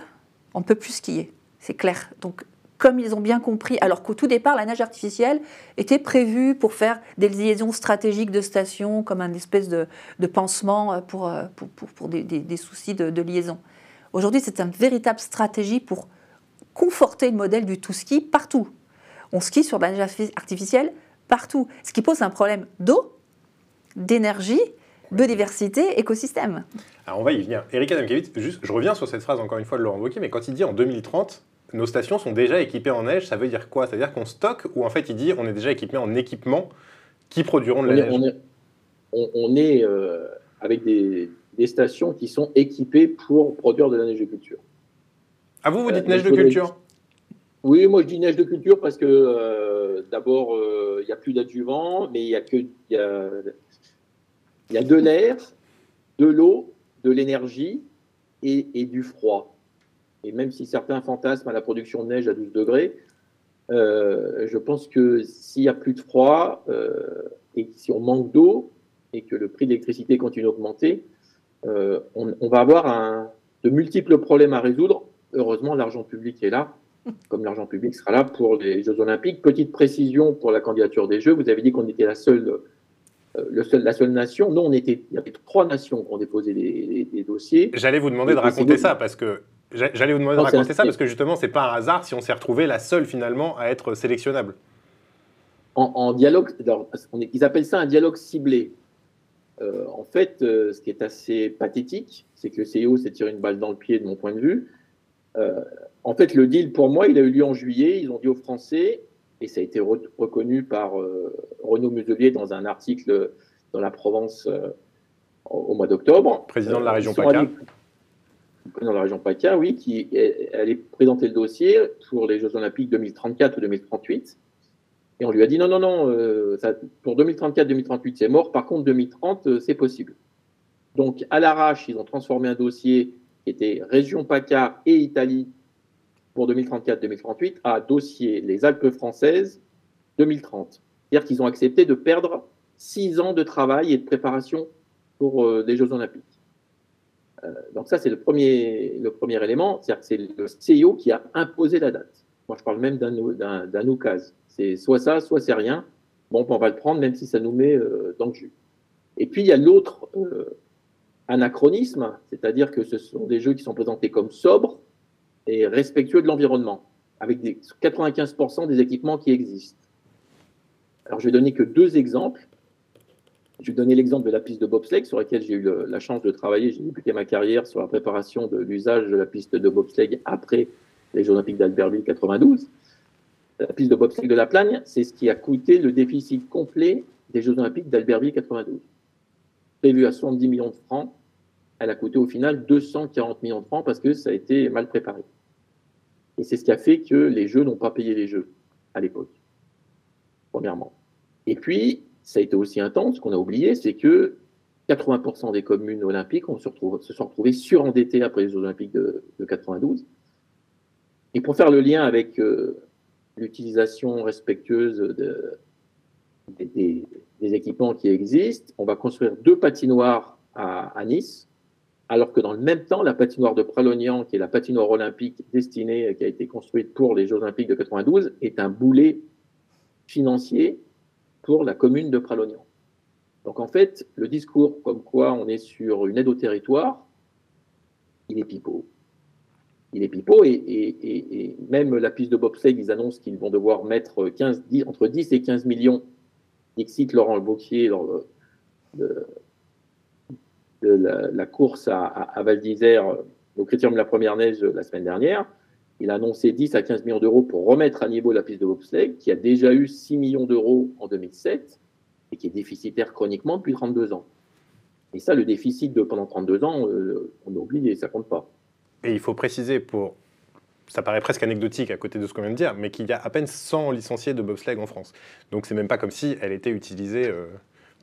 on ne peut plus skier, c'est clair. Donc comme ils ont bien compris, alors qu'au tout départ, la neige artificielle était prévue pour faire des liaisons stratégiques de stations, comme un espèce de, pansement pour, des, soucis de, liaison. Aujourd'hui, c'est une véritable stratégie pour conforter le modèle du tout ski partout. On skie sur la neige artificielle partout, ce qui pose un problème d'eau, d'énergie, biodiversité, écosystème. Alors on va y venir. Eric Adamkiewicz, juste, je reviens sur cette phrase encore une fois de Laurent Wauquiez, mais quand il dit en 2030, nos stations sont déjà équipées en neige, ça veut dire quoi? Ça veut dire qu'on stocke ou en fait il dit on est déjà équipé en équipement qui produiront de la neige? On est, euh, avec des, stations qui sont équipées pour produire de la neige de culture. Ah vous, vous dites euh, neige de culture? Oui, moi je dis neige de culture parce que euh, d'abord il n'y a plus d'adjuvant, mais il y a que il y a, de l'air, de l'eau, de l'énergie et du froid. Et même si certains fantasment à la production de neige à 12 degrés, euh, je pense que s'il n'y a plus de froid euh, et si on manque d'eau et que le prix de l'électricité continue d'augmenter, euh, on, va avoir de multiples problèmes à résoudre. Heureusement, l'argent public est là, comme l'argent public sera là pour les Jeux Olympiques. Petite précision pour la candidature des Jeux, vous avez dit qu'on était la seule, le seul, la seule nation. Non, on était, il y avait trois nations qui ont déposé des, dossiers. J'allais vous demander de raconter ça parce que J'allais vous demander de raconter ça parce que justement, c'est pas un hasard si on s'est retrouvé la seule finalement à être sélectionnable. En, dialogue, ils appellent ça un dialogue ciblé. Euh, en fait, euh, ce qui est assez pathétique, c'est que le CEO s'est tiré une balle dans le pied de mon point de vue. Euh, en fait, le deal pour moi, il a eu lieu en juillet. Ils ont dit aux Français, et ça a été reconnu par Renaud Muselier dans un article dans la Provence au mois d'octobre. Président de la région PACA dans la région PACA, oui, qui allait présenter le dossier pour les Jeux Olympiques 2034 ou 2038. Et on lui a dit non, non, non, euh, pour 2034-2038, c'est mort. Par contre, 2030, euh, c'est possible. Donc, à l'arrache, ils ont transformé un dossier qui était région PACA et Italie pour 2034-2038 à dossier les Alpes françaises 2030. C'est-à-dire qu'ils ont accepté de perdre six ans de travail et de préparation pour euh, les Jeux Olympiques. Euh, donc ça, c'est le premier, le premier élément, c'est-à-dire que c'est le CIO qui a imposé la date. Moi, je parle même d'un oukase. C'est soit ça, soit c'est rien. Bon, on va le prendre, même si ça nous met euh, dans le jus. Et puis, il y a l'autre euh, anachronisme, c'est-à-dire que ce sont des jeux qui sont présentés comme sobres et respectueux de l'environnement, avec des, 95% des équipements qui existent. Alors, je vais donner que deux exemples. Je vais donner l'exemple de la piste de bobsleigh sur laquelle j'ai eu la chance de travailler. J'ai débuté ma carrière sur la préparation de l'usage de la piste de bobsleigh après les Jeux Olympiques d'Albertville 92. La piste de bobsleigh de la Plagne, c'est ce qui a coûté le déficit complet des Jeux Olympiques d'Albertville 92. Prévu à 70 millions de francs, elle a coûté au final 240 millions de francs parce que ça a été mal préparé. Et c'est ce qui a fait que les Jeux n'ont pas payé les Jeux à l'époque, premièrement. Et puis, ça a été aussi intense, ce qu'on a oublié, c'est que 80% des communes olympiques se, sont retrouvées surendettées après les Jeux olympiques de, 92. Et pour faire le lien avec euh, l'utilisation respectueuse des, équipements qui existent, on va construire deux patinoires à, Nice, alors que dans le même temps, la patinoire de Pralognan, qui est la patinoire olympique destinée, qui a été construite pour les Jeux olympiques de 92, est un boulet financier pour la commune de Pralognan. Donc en fait, le discours comme quoi on est sur une aide au territoire, il est pipeau. Il est pipeau et, même la piste de bobsleigh, ils annoncent qu'ils vont devoir mettre 15, entre 10 et 15 millions, excite Laurent Wauquiez dans la, course à, Val d'Isère au critérium de la première neige la semaine dernière. Il a annoncé 10 à 15 millions d'euros pour remettre à niveau la piste de bobsleigh, qui a déjà eu 6 millions d'euros en 2007 et qui est déficitaire chroniquement depuis 32 ans. Et ça, le déficit de pendant 32 ans, euh, on oublie et ça compte pas. Et il faut préciser pour ça paraît presque anecdotique à côté de ce qu'on vient de dire, mais qu'il y a à peine 100 licenciés de bobsleigh en France. Donc c'est même pas comme si elle était utilisée euh,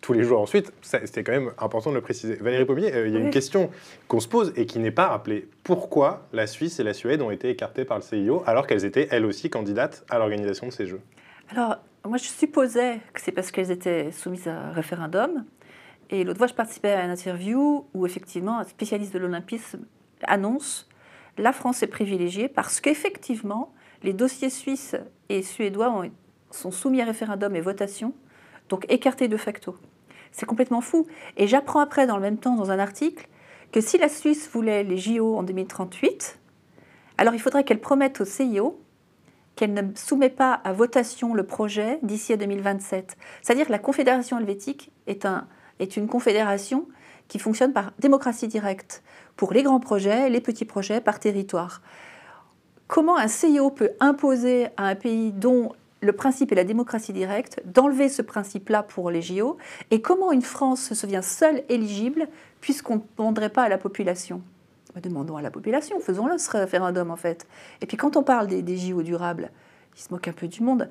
tous les jours ensuite. C'était quand même important de le préciser. Valérie Pommier, euh, il y a une question qu'on se pose et qui n'est pas rappelée. Pourquoi la Suisse et la Suède ont été écartées par le CIO alors qu'elles étaient elles aussi candidates à l'organisation de ces Jeux? Alors, moi je supposais que c'est parce qu'elles étaient soumises à référendum. Et l'autre fois, je participais à une interview où effectivement un spécialiste de l'olympisme annonce la France est privilégiée parce qu'effectivement, les dossiers suisses et suédois sont soumis à référendum et votation, donc écartés de facto. C'est complètement fou. Et j'apprends après, dans le même temps, dans un article, que si la Suisse voulait les JO en 2038, alors il faudrait qu'elle promette au CIO qu'elle ne soumet pas à votation le projet d'ici à 2027. C'est-à-dire que la Confédération helvétique est une confédération qui fonctionne par démocratie directe pour les grands projets, les petits projets par territoire. Comment un CIO peut imposer à un pays dont le principe est la démocratie directe, d'enlever ce principe-là pour les JO, et comment une France se souvient seule éligible puisqu'on ne demanderait pas à la population? Bah, Demandons à la population, faisons-le ce référendum en fait. Et puis quand on parle des, JO durables, ils se moquent un peu du monde.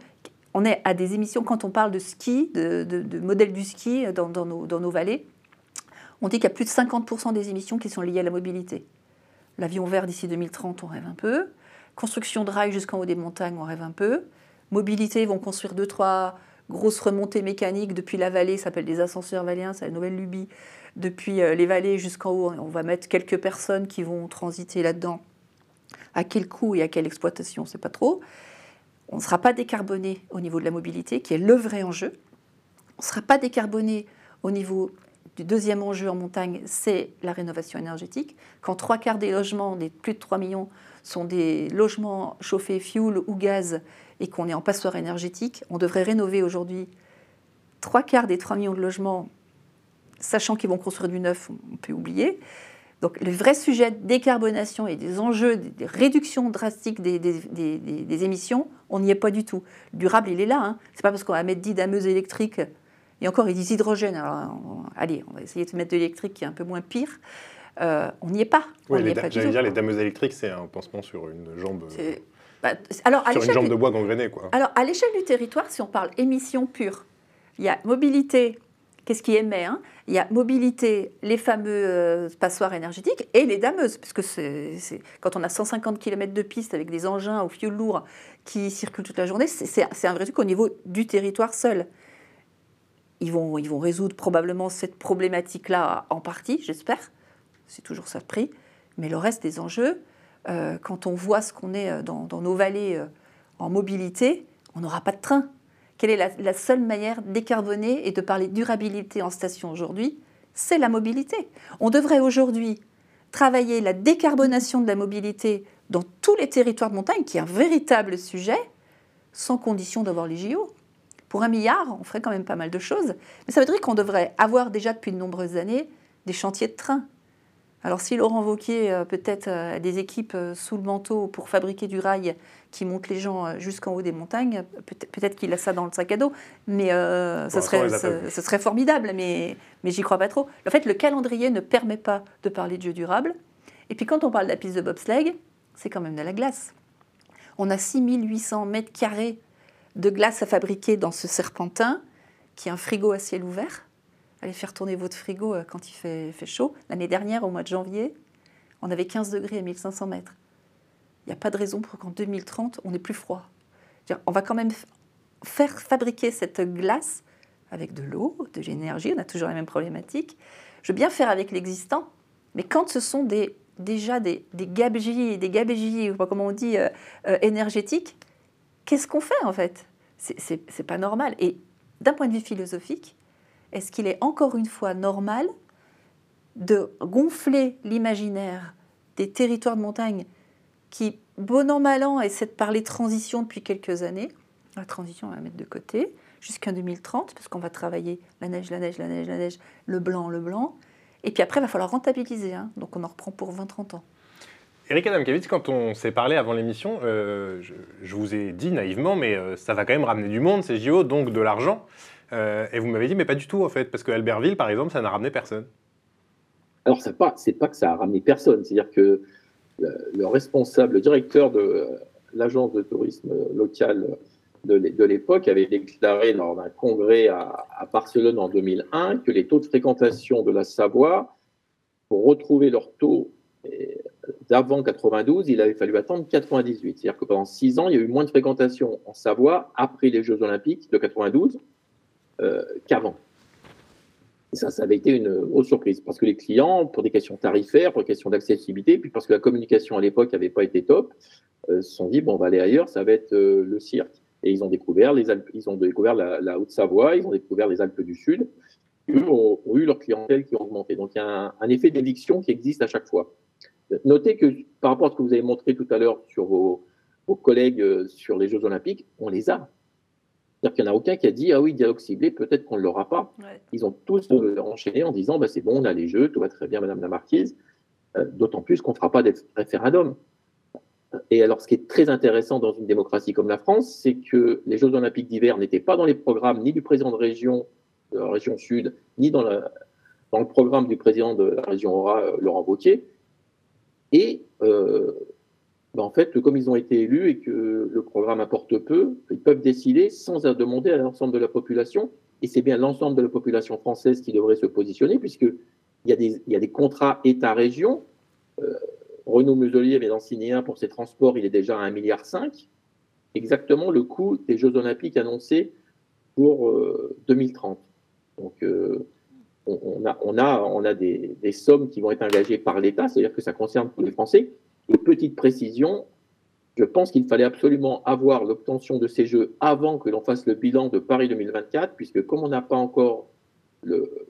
On est à des émissions, quand on parle de ski, de, de, modèle du ski dans, nos, dans nos vallées, on dit qu'il y a plus de 50% des émissions qui sont liées à la mobilité. L'avion vert d'ici 2030, on rêve un peu. Construction de rails jusqu'en haut des montagnes, on rêve un peu. Mobilité, ils vont construire deux, trois grosses remontées mécaniques depuis la vallée, ça s'appelle des ascenseurs valéens, c'est la nouvelle lubie. Depuis euh, les vallées jusqu'en haut, on va mettre quelques personnes qui vont transiter là-dedans. À quel coût et à quelle exploitation, c'est pas trop. On ne sera pas décarboné au niveau de la mobilité, qui est le vrai enjeu. On ne sera pas décarboné au niveau du deuxième enjeu en montagne, c'est la rénovation énergétique. Quand trois quarts des logements, des plus de 3 millions, sont des logements chauffés fuel ou gaz et qu'on est en passoire énergétique, on devrait rénover aujourd'hui trois quarts des 3 millions de logements, sachant qu'ils vont construire du neuf, on peut oublier. Donc le vrai sujet de décarbonation et des enjeux, des réductions drastiques des, des, émissions, on n'y est pas du tout. Le durable, il est là. Hein. C'est pas parce qu'on va mettre 10 dameuses électriques, et encore, ils disent hydrogène. Alors, allez, on va essayer de mettre de l'électrique qui est un peu moins pire. Euh, on n'y est pas. Oui, j'allais dire, les dameuses électriques, c'est un pansement sur une jambe. Bah, alors, sur une jambe de bois gangrénée, quoi. Alors, à l'échelle du territoire, si on parle émissions pures, il y a mobilité, qu'est-ce qui émet hein Il y a mobilité, les fameux euh, passoires énergétiques et les dameuses, puisque c'est, quand on a 150 km de piste avec des engins au fioul lourd qui circulent toute la journée, c'est, un vrai truc au niveau du territoire seul. Ils vont, ils vont résoudre probablement cette problématique-là en partie, j'espère. C'est toujours ça de prix. Mais le reste des enjeux, euh, quand on voit ce qu'on est euh, dans, nos vallées euh, en mobilité, on n'aura pas de train. Quelle est la, seule manière décarboner et de parler durabilité en station aujourd'hui C'est la mobilité. On devrait aujourd'hui travailler la décarbonation de la mobilité dans tous les territoires de montagne, qui est un véritable sujet, sans condition d'avoir les JO. Pour un milliard, on ferait quand même pas mal de choses. Mais ça veut dire qu'on devrait avoir déjà depuis de nombreuses années des chantiers de train, alors si Laurent Vauquier euh, peut-être euh, des équipes euh, sous le manteau pour fabriquer du rail qui monte les gens jusqu'en haut des montagnes, peut-être qu'il a ça dans le sac à dos, mais ce, serait, ce, serait formidable, mais, mais j'y crois pas trop. En fait, le calendrier ne permet pas de parler de jeux durables. Et puis quand on parle de la piste de bobsleigh, c'est quand même de la glace. On a 6800 mètres carrés de glace à fabriquer dans ce serpentin, qui est un frigo à ciel ouvert allez faire tourner votre frigo euh, quand il fait, chaud. L'année dernière, au mois de janvier, on avait 15 degrés à 1500 mètres. Il n'y a pas de raison pour qu'en 2030, on ait plus froid. On va quand même faire fabriquer cette glace avec de l'eau, de l'énergie, on a toujours la même problématique. Je veux bien faire avec l'existant, Mais quand ce sont déjà des, des gabegies, des gabegies, comment on dit, euh, euh, énergétiques, qu'est-ce qu'on fait en fait? C'est pas normal. Et d'un point de vue philosophique, est-ce qu'il est encore une fois normal de gonfler l'imaginaire des territoires de montagne qui, bon an, mal an, essaient de parler transition depuis quelques années La transition, on va mettre de côté jusqu'en 2030, parce qu'on va travailler la neige, la neige, la neige, la neige, le blanc, le blanc. Et puis après, il va falloir rentabiliser. Hein. Donc on en reprend pour 20-30 ans. Eric Adamkevitz, quand on s'est parlé avant l'émission, euh, je, vous ai dit naïvement, mais euh, ça va quand même ramener du monde, ces JO, donc de l'argent. Euh, et vous m'avez dit, mais pas du tout, en fait, parce que Albertville, par exemple, ça n'a ramené personne. Alors, ce n'est pas, que ça a ramené personne, c'est-à-dire que le, responsable, le directeur de l'agence de tourisme local de l'époque avait déclaré lors d'un congrès à, Barcelone en 2001 que les taux de fréquentation de la Savoie, pour retrouver leur taux d'avant 92, il avait fallu attendre 98. C'est-à-dire que pendant six ans, il y a eu moins de fréquentation en Savoie après les Jeux Olympiques de 92 euh, qu'avant. Et ça, ça avait été une grosse surprise parce que les clients, pour des questions tarifaires, pour des questions d'accessibilité, puis parce que la communication à l'époque n'avait pas été top, euh, se sont dit bon, on va aller ailleurs, ça va être euh, le cirque. Et ils ont découvert les Alpes, ils ont découvert la, Haute-Savoie, ils ont découvert les Alpes du Sud. Ils ont, eu leur clientèle qui a augmenté. Donc il y a un, effet d'éviction qui existe à chaque fois. Notez que par rapport à ce que vous avez montré tout à l'heure sur vos, collègues sur les Jeux Olympiques, on les a. C'est-à-dire qu'il n'y en a aucun qui a dit Ah oui, dialogue ciblé, peut-être qu'on ne l'aura pas. Ils ont tous euh, enchaîné en disant bah, C'est bon, on a les Jeux, tout va très bien, Madame la Marquise. Euh, d'autant plus qu'on ne fera pas de référendum. Et alors, ce qui est très intéressant dans une démocratie comme la France, c'est que les Jeux Olympiques d'hiver n'étaient pas dans les programmes ni du président de région, de la région Sud, ni dans, dans le programme du président de la région Aura, euh, Laurent Wauquiez. Et euh, ben, en fait, comme ils ont été élus et que le programme apporte peu, ils peuvent décider sans demander à l'ensemble de la population. Et c'est bien l'ensemble de la population française qui devrait se positionner, puisqu'il y, a des, il y a des contrats État-région. Euh, Renaud Muselier vient d'en signer un pour ses transports, il est déjà à 1,5 milliard. Exactement le coût des Jeux Olympiques annoncés pour 2030. Euh, Donc, euh, on a des, sommes qui vont être engagées par l'État, c'est-à-dire que ça concerne tous les Français. Et petite précision, je pense qu'il fallait absolument avoir l'obtention de ces Jeux avant que l'on fasse le bilan de Paris 2024, puisque comme on n'a pas encore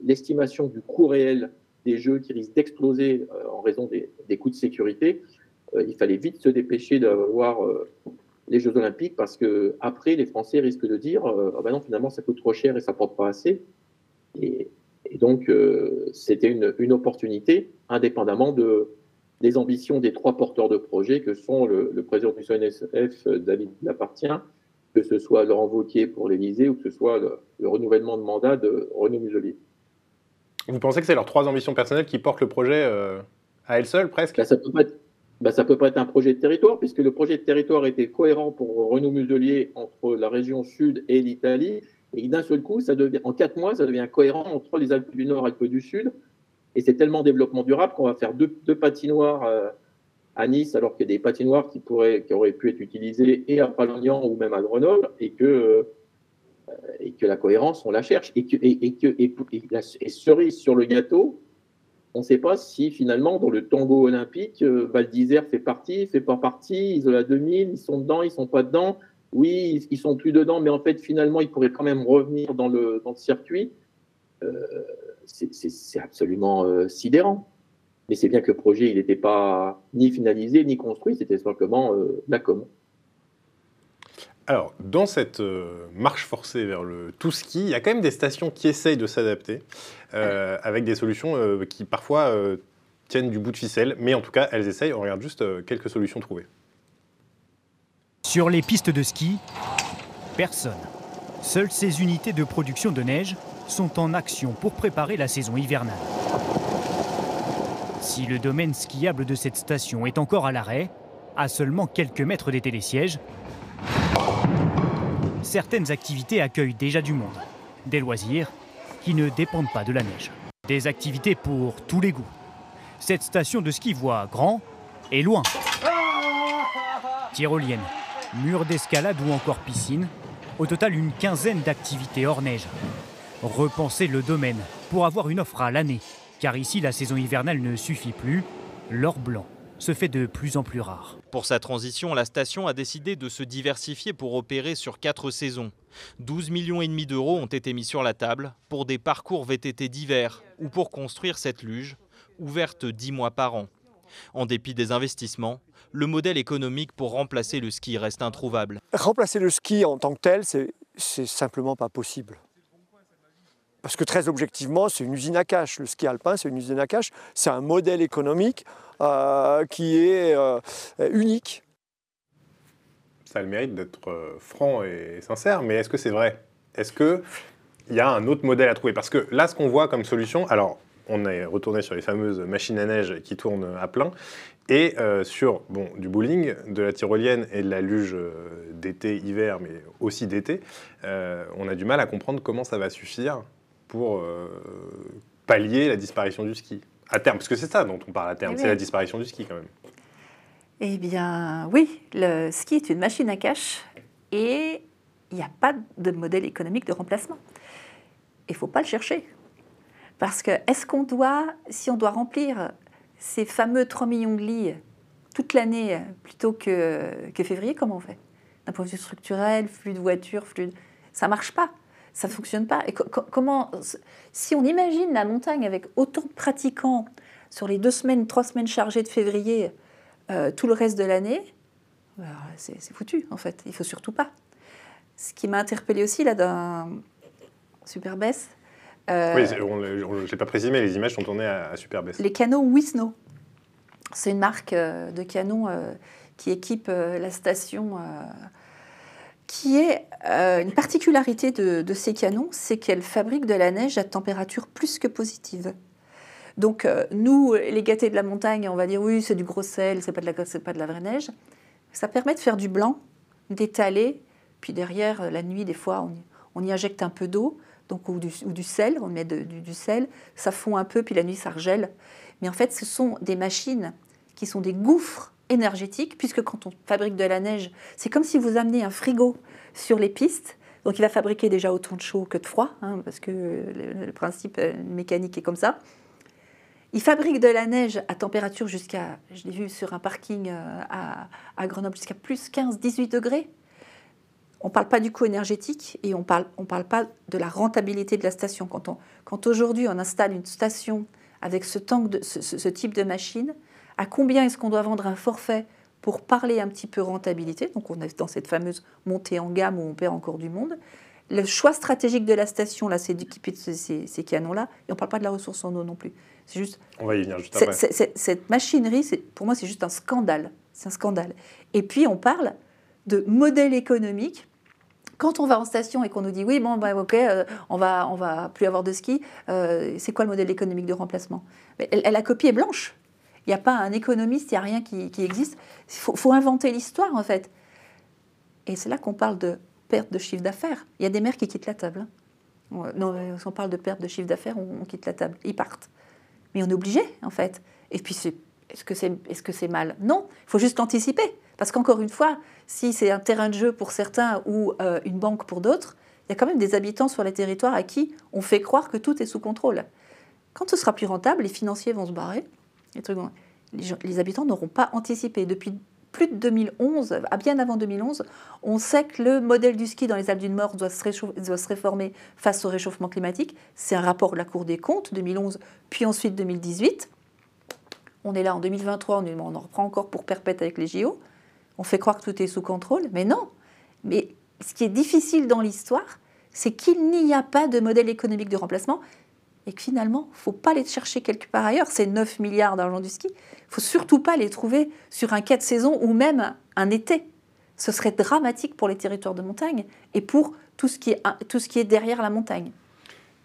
l'estimation du coût réel des jeux qui risquent d'exploser euh, en raison des, coûts de sécurité, euh, il fallait vite se dépêcher d'avoir euh, les Jeux Olympiques parce que après les Français risquent de dire ah ben non finalement ça coûte trop cher et ça porte pas assez. Et, donc c'était une, opportunité indépendamment de des ambitions des trois porteurs de projets que sont le, président du CNSF David Lapartien que ce soit Laurent Wauquiez pour l'Élysée ou que ce soit le, le, renouvellement de mandat de Renaud Muselier. Vous pensez que c'est leurs trois ambitions personnelles qui portent le projet euh, à elles seules, presque? Bah, Ça peut être... Bah, peut pas être un projet de territoire, puisque le projet de territoire était cohérent pour Renaud Muselier entre la région sud et l'Italie. Et d'un seul coup, ça devient, en quatre mois, ça devient cohérent entre les Alpes du Nord et les Alpes du Sud. Et c'est tellement développement durable qu'on va faire deux, patinoires euh, à Nice, alors qu'il y a des patinoires qui, pourraient, qui auraient pu être utilisées et à Palognan ou même à Grenoble, et que euh, et que la cohérence, on la cherche. Et que, et, que, et, cerise sur le gâteau, on ne sait pas si finalement, dans le tango olympique, euh, Val d'Isère fait partie, fait pas partie, Isola 2000, ils sont dedans, ils sont pas dedans. Oui, ils sont plus dedans, mais en fait, finalement, ils pourraient quand même revenir dans le, dans le circuit. Euh, c'est absolument sidérant. Mais c'est bien que le projet, il n'était pas ni finalisé, ni construit, c'était simplement la com. Alors, dans cette euh, marche forcée vers le tout ski, il y a quand même des stations qui essayent de s'adapter euh, avec des solutions euh, qui parfois tiennent du bout de ficelle, mais en tout cas, elles essayent. On regarde juste quelques solutions trouvées. Sur les pistes de ski, personne. Seules ces unités de production de neige sont en action pour préparer la saison hivernale. Si le domaine skiable de cette station est encore à l'arrêt, à seulement quelques mètres des télésièges, certaines activités accueillent déjà du monde. Des loisirs qui ne dépendent pas de la neige. Des activités pour tous les goûts. Cette station de ski voit grand et loin. Tyrolienne, mur d'escalade ou encore piscine. Au total, une quinzaine d'activités hors neige. Repenser le domaine pour avoir une offre à l'année Car ici, la saison hivernale ne suffit plus. L'or blanc se fait de plus en plus rare. Pour sa transition, la station a décidé de se diversifier pour opérer sur quatre saisons. 12 millions et demi d'euros ont été mis sur la table pour des parcours VTT d'hiver ou pour construire cette luge, ouverte 10 mois par an. En dépit des investissements, le modèle économique pour remplacer le ski reste introuvable. Remplacer le ski en tant que tel, c'est simplement pas possible. Parce que très objectivement, c'est une usine à cash. Le ski alpin, c'est une usine à cash. C'est un modèle économique euh, qui est euh, unique. Ça a le mérite d'être euh, franc et sincère, mais est-ce que c'est vrai? Est-ce qu'il y a un autre modèle à trouver? Parce que là, ce qu'on voit comme solution, alors on est retourné sur les fameuses machines à neige qui tournent à plein, et sur bon, du bowling, de la tyrolienne et de la luge d'été, hiver, mais aussi d'été, on a du mal à comprendre comment ça va suffire pour euh, pallier la disparition du ski À terme, parce que c'est ça dont on parle à terme, eh c'est la disparition du ski quand même. Eh bien, oui, le ski est une machine à cash et il n'y a pas de modèle économique de remplacement. Il ne faut pas le chercher. Parce que est-ce qu'on doit, si on doit remplir ces fameux 3 millions de lits toute l'année plutôt que, que février, comment on fait? D'un point de vue structurel, flux de voitures, flux de... Ça ne marche pas ça ne fonctionne pas. Et comment, si on imagine la montagne avec autant de pratiquants sur les deux semaines, trois semaines chargées de février, euh, tout le reste de l'année, bah, c'est foutu en fait. Il faut surtout pas. Ce qui m'a interpellé aussi là d'un Super Bess. Euh, oui, je n'ai pas précisé, mais les images sont tournées à, Super Bess. Les canaux Wisno. C'est une marque euh, de canons qui équipe la station qui est euh, une particularité de, ces canons, c'est qu'elles fabriquent de la neige à température plus que positive. Donc euh, nous, les gâtés de la montagne, on va dire oui, c'est du gros sel, c'est pas de la pas de la vraie neige. Ça permet de faire du blanc, d'étaler, puis derrière la nuit, des fois, on, y injecte un peu d'eau, donc ou du, sel, on met du, sel, ça fond un peu, puis la nuit ça regèle. Mais en fait, ce sont des machines qui sont des gouffres énergétique, puisque quand on fabrique de la neige, c'est comme si vous amenez un frigo sur les pistes. Donc il va fabriquer déjà autant de chaud que de froid, hein, parce que le, principe euh, mécanique est comme ça. Il fabrique de la neige à température jusqu'à, je l'ai vu sur un parking euh, à, Grenoble, jusqu'à plus 15-18 degrés. On ne parle pas du coût énergétique et on ne parle, on parle pas de la rentabilité de la station. Quand, aujourd'hui on installe une station avec ce type de machine, à combien est-ce qu'on doit vendre un forfait pour parler un petit peu rentabilité. Donc on est dans cette fameuse montée en gamme où on perd encore du monde. Le choix stratégique de la station, là, c'est d'équiper ces, canons-là. Et on ne parle pas de la ressource en eau non plus. C'est juste. On va y venir juste après. cette machinerie, pour moi, c'est juste un scandale. C'est un scandale. Et puis on parle de modèle économique. Quand on va en station et qu'on nous dit oui, bon, bah, ok, euh, on va, on va plus avoir de ski, euh, c'est quoi le modèle économique de remplacement? Elle, elle, a copié blanche. Il n'y a pas un économiste, il n'y a rien qui, existe. Il faut, inventer l'histoire, en fait. Et c'est là qu'on parle de perte de chiffre d'affaires. Il y a des maires qui quittent la table. Hein. Non, on parle de perte de chiffre d'affaires, on, quitte la table. Ils partent. Mais on est obligé, en fait. Et puis, est-ce que c'est est -ce c'est mal? Non, il faut juste anticiper. Parce qu'encore une fois, si c'est un terrain de jeu pour certains ou euh, une banque pour d'autres, il y a quand même des habitants sur les territoires à qui on fait croire que tout est sous contrôle. Quand ce sera plus rentable, les financiers vont se barrer les, habitants n'auront pas anticipé. Depuis plus de 2011, à bien avant 2011, on sait que le modèle du ski dans les Alpes du Nord doit se, doit se réformer face au réchauffement climatique. C'est un rapport de la Cour des comptes 2011, puis ensuite 2018. On est là en 2023, on, on en reprend encore pour perpète avec les JO. On fait croire que tout est sous contrôle, mais non. Mais ce qui est difficile dans l'histoire, c'est qu'il n'y a pas de modèle économique de remplacement et que finalement, il ne faut pas les chercher quelque part ailleurs. C'est 9 milliards d'argent du ski. Il ne faut surtout pas les trouver sur un quai de saison ou même un été. Ce serait dramatique pour les territoires de montagne et pour tout ce qui est, tout ce qui est derrière la montagne.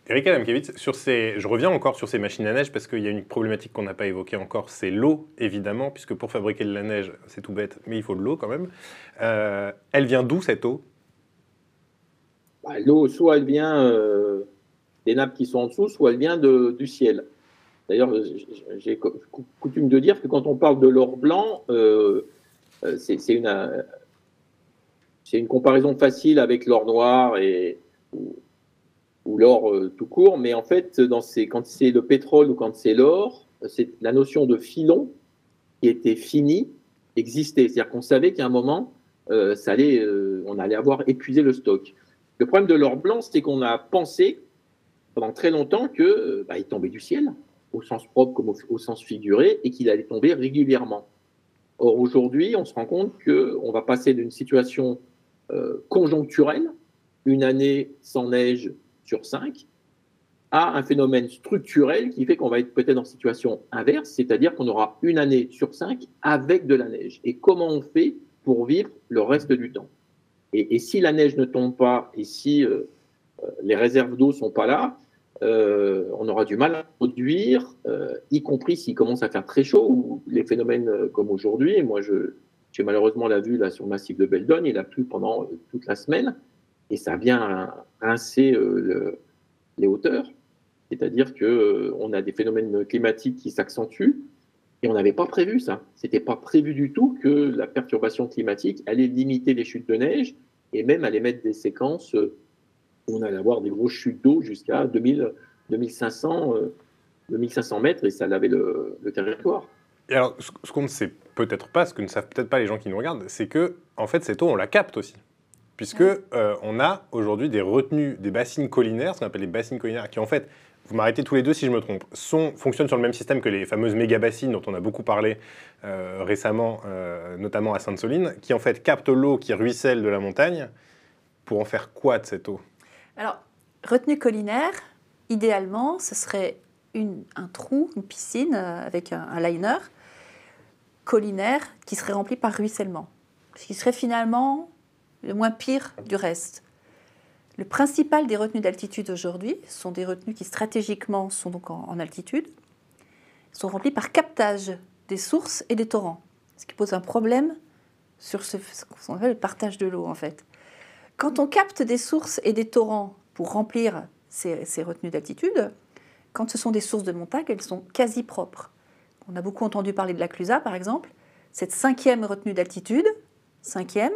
Eric Adamkiewicz, sur ces, je reviens encore sur ces machines à neige parce qu'il y a une problématique qu'on n'a pas évoquée encore, c'est l'eau, évidemment, puisque pour fabriquer de la neige, c'est tout bête, mais il faut de l'eau quand même. Euh, elle vient d'où cette eau? Bah, L'eau, soit elle vient euh, des nappes qui sont en dessous, soit elle vient de, du ciel. D'ailleurs, j'ai coutume de dire que quand on parle de l'or blanc, euh, euh, c'est une, une comparaison facile avec l'or noir et ou l'or tout court, mais en fait, dans ces, quand c'est le pétrole ou quand c'est l'or, la notion de filon qui était finie existait. C'est-à-dire qu'on savait qu'à un moment, ça allait, on allait avoir épuisé le stock. Le problème de l'or blanc, c'est qu'on a pensé pendant très longtemps qu'il bah, tombait du ciel, au sens propre comme au sens figuré, et qu'il allait tomber régulièrement. Or, aujourd'hui, on se rend compte qu'on va passer d'une situation euh, conjoncturelle, une année sans neige sur cinq, à un phénomène structurel qui fait qu'on va être peut-être en situation inverse, c'est-à-dire qu'on aura une année sur cinq avec de la neige. Et comment on fait pour vivre le reste du temps? Et, si la neige ne tombe pas, et si euh, euh, les réserves d'eau sont pas là, euh, on aura du mal à produire, euh, y compris s'il commence à faire très chaud, ou les phénomènes euh, comme aujourd'hui. Moi, j'ai malheureusement la vue là, sur le massif de Beldon, il a plu pendant toute la semaine, et ça vient rincer les hauteurs. C'est-à-dire qu'on a des phénomènes climatiques qui s'accentuent, et on n'avait pas prévu ça. C'était pas prévu du tout que la perturbation climatique allait limiter les chutes de neige, et même allait mettre des séquences on allait avoir des grosses chutes d'eau jusqu'à 2000, 2500, 2500 mètres et ça lavait le, territoire. Et alors, ce qu'on ne sait peut-être pas, ce que ne savent peut-être pas les gens qui nous regardent, c'est que, en fait, cette eau, on la capte aussi. Puisque euh, on a aujourd'hui des retenues, des bassines collinaires, ce qu'on appelle les bassines collinaires, qui en fait, vous m'arrêtez tous les deux si je me trompe, sont, fonctionnent sur le même système que les fameuses méga-bassines dont on a beaucoup parlé euh, récemment, euh, notamment à Sainte-Soline, qui en fait captent l'eau qui ruisselle de la montagne pour en faire quoi de cette eau? Alors, retenue collinaire, idéalement, ce serait un trou, une piscine euh, avec un, liner collinaire qui serait rempli par ruissellement. Ce qui serait finalement le moins pire du reste. Le principal des retenues d'altitude aujourd'hui sont des retenues qui stratégiquement sont donc en, altitude, sont remplies par captage des sources et des torrents, ce qui pose un problème sur ce, ce qu'on appelle le partage de l'eau en fait. Quand on capte des sources et des torrents pour remplir ces, retenues d'altitude, quand ce sont des sources de montagne, elles sont quasi propres. On a beaucoup entendu parler de la Clusa, par exemple. Cette cinquième retenue d'altitude, cinquième,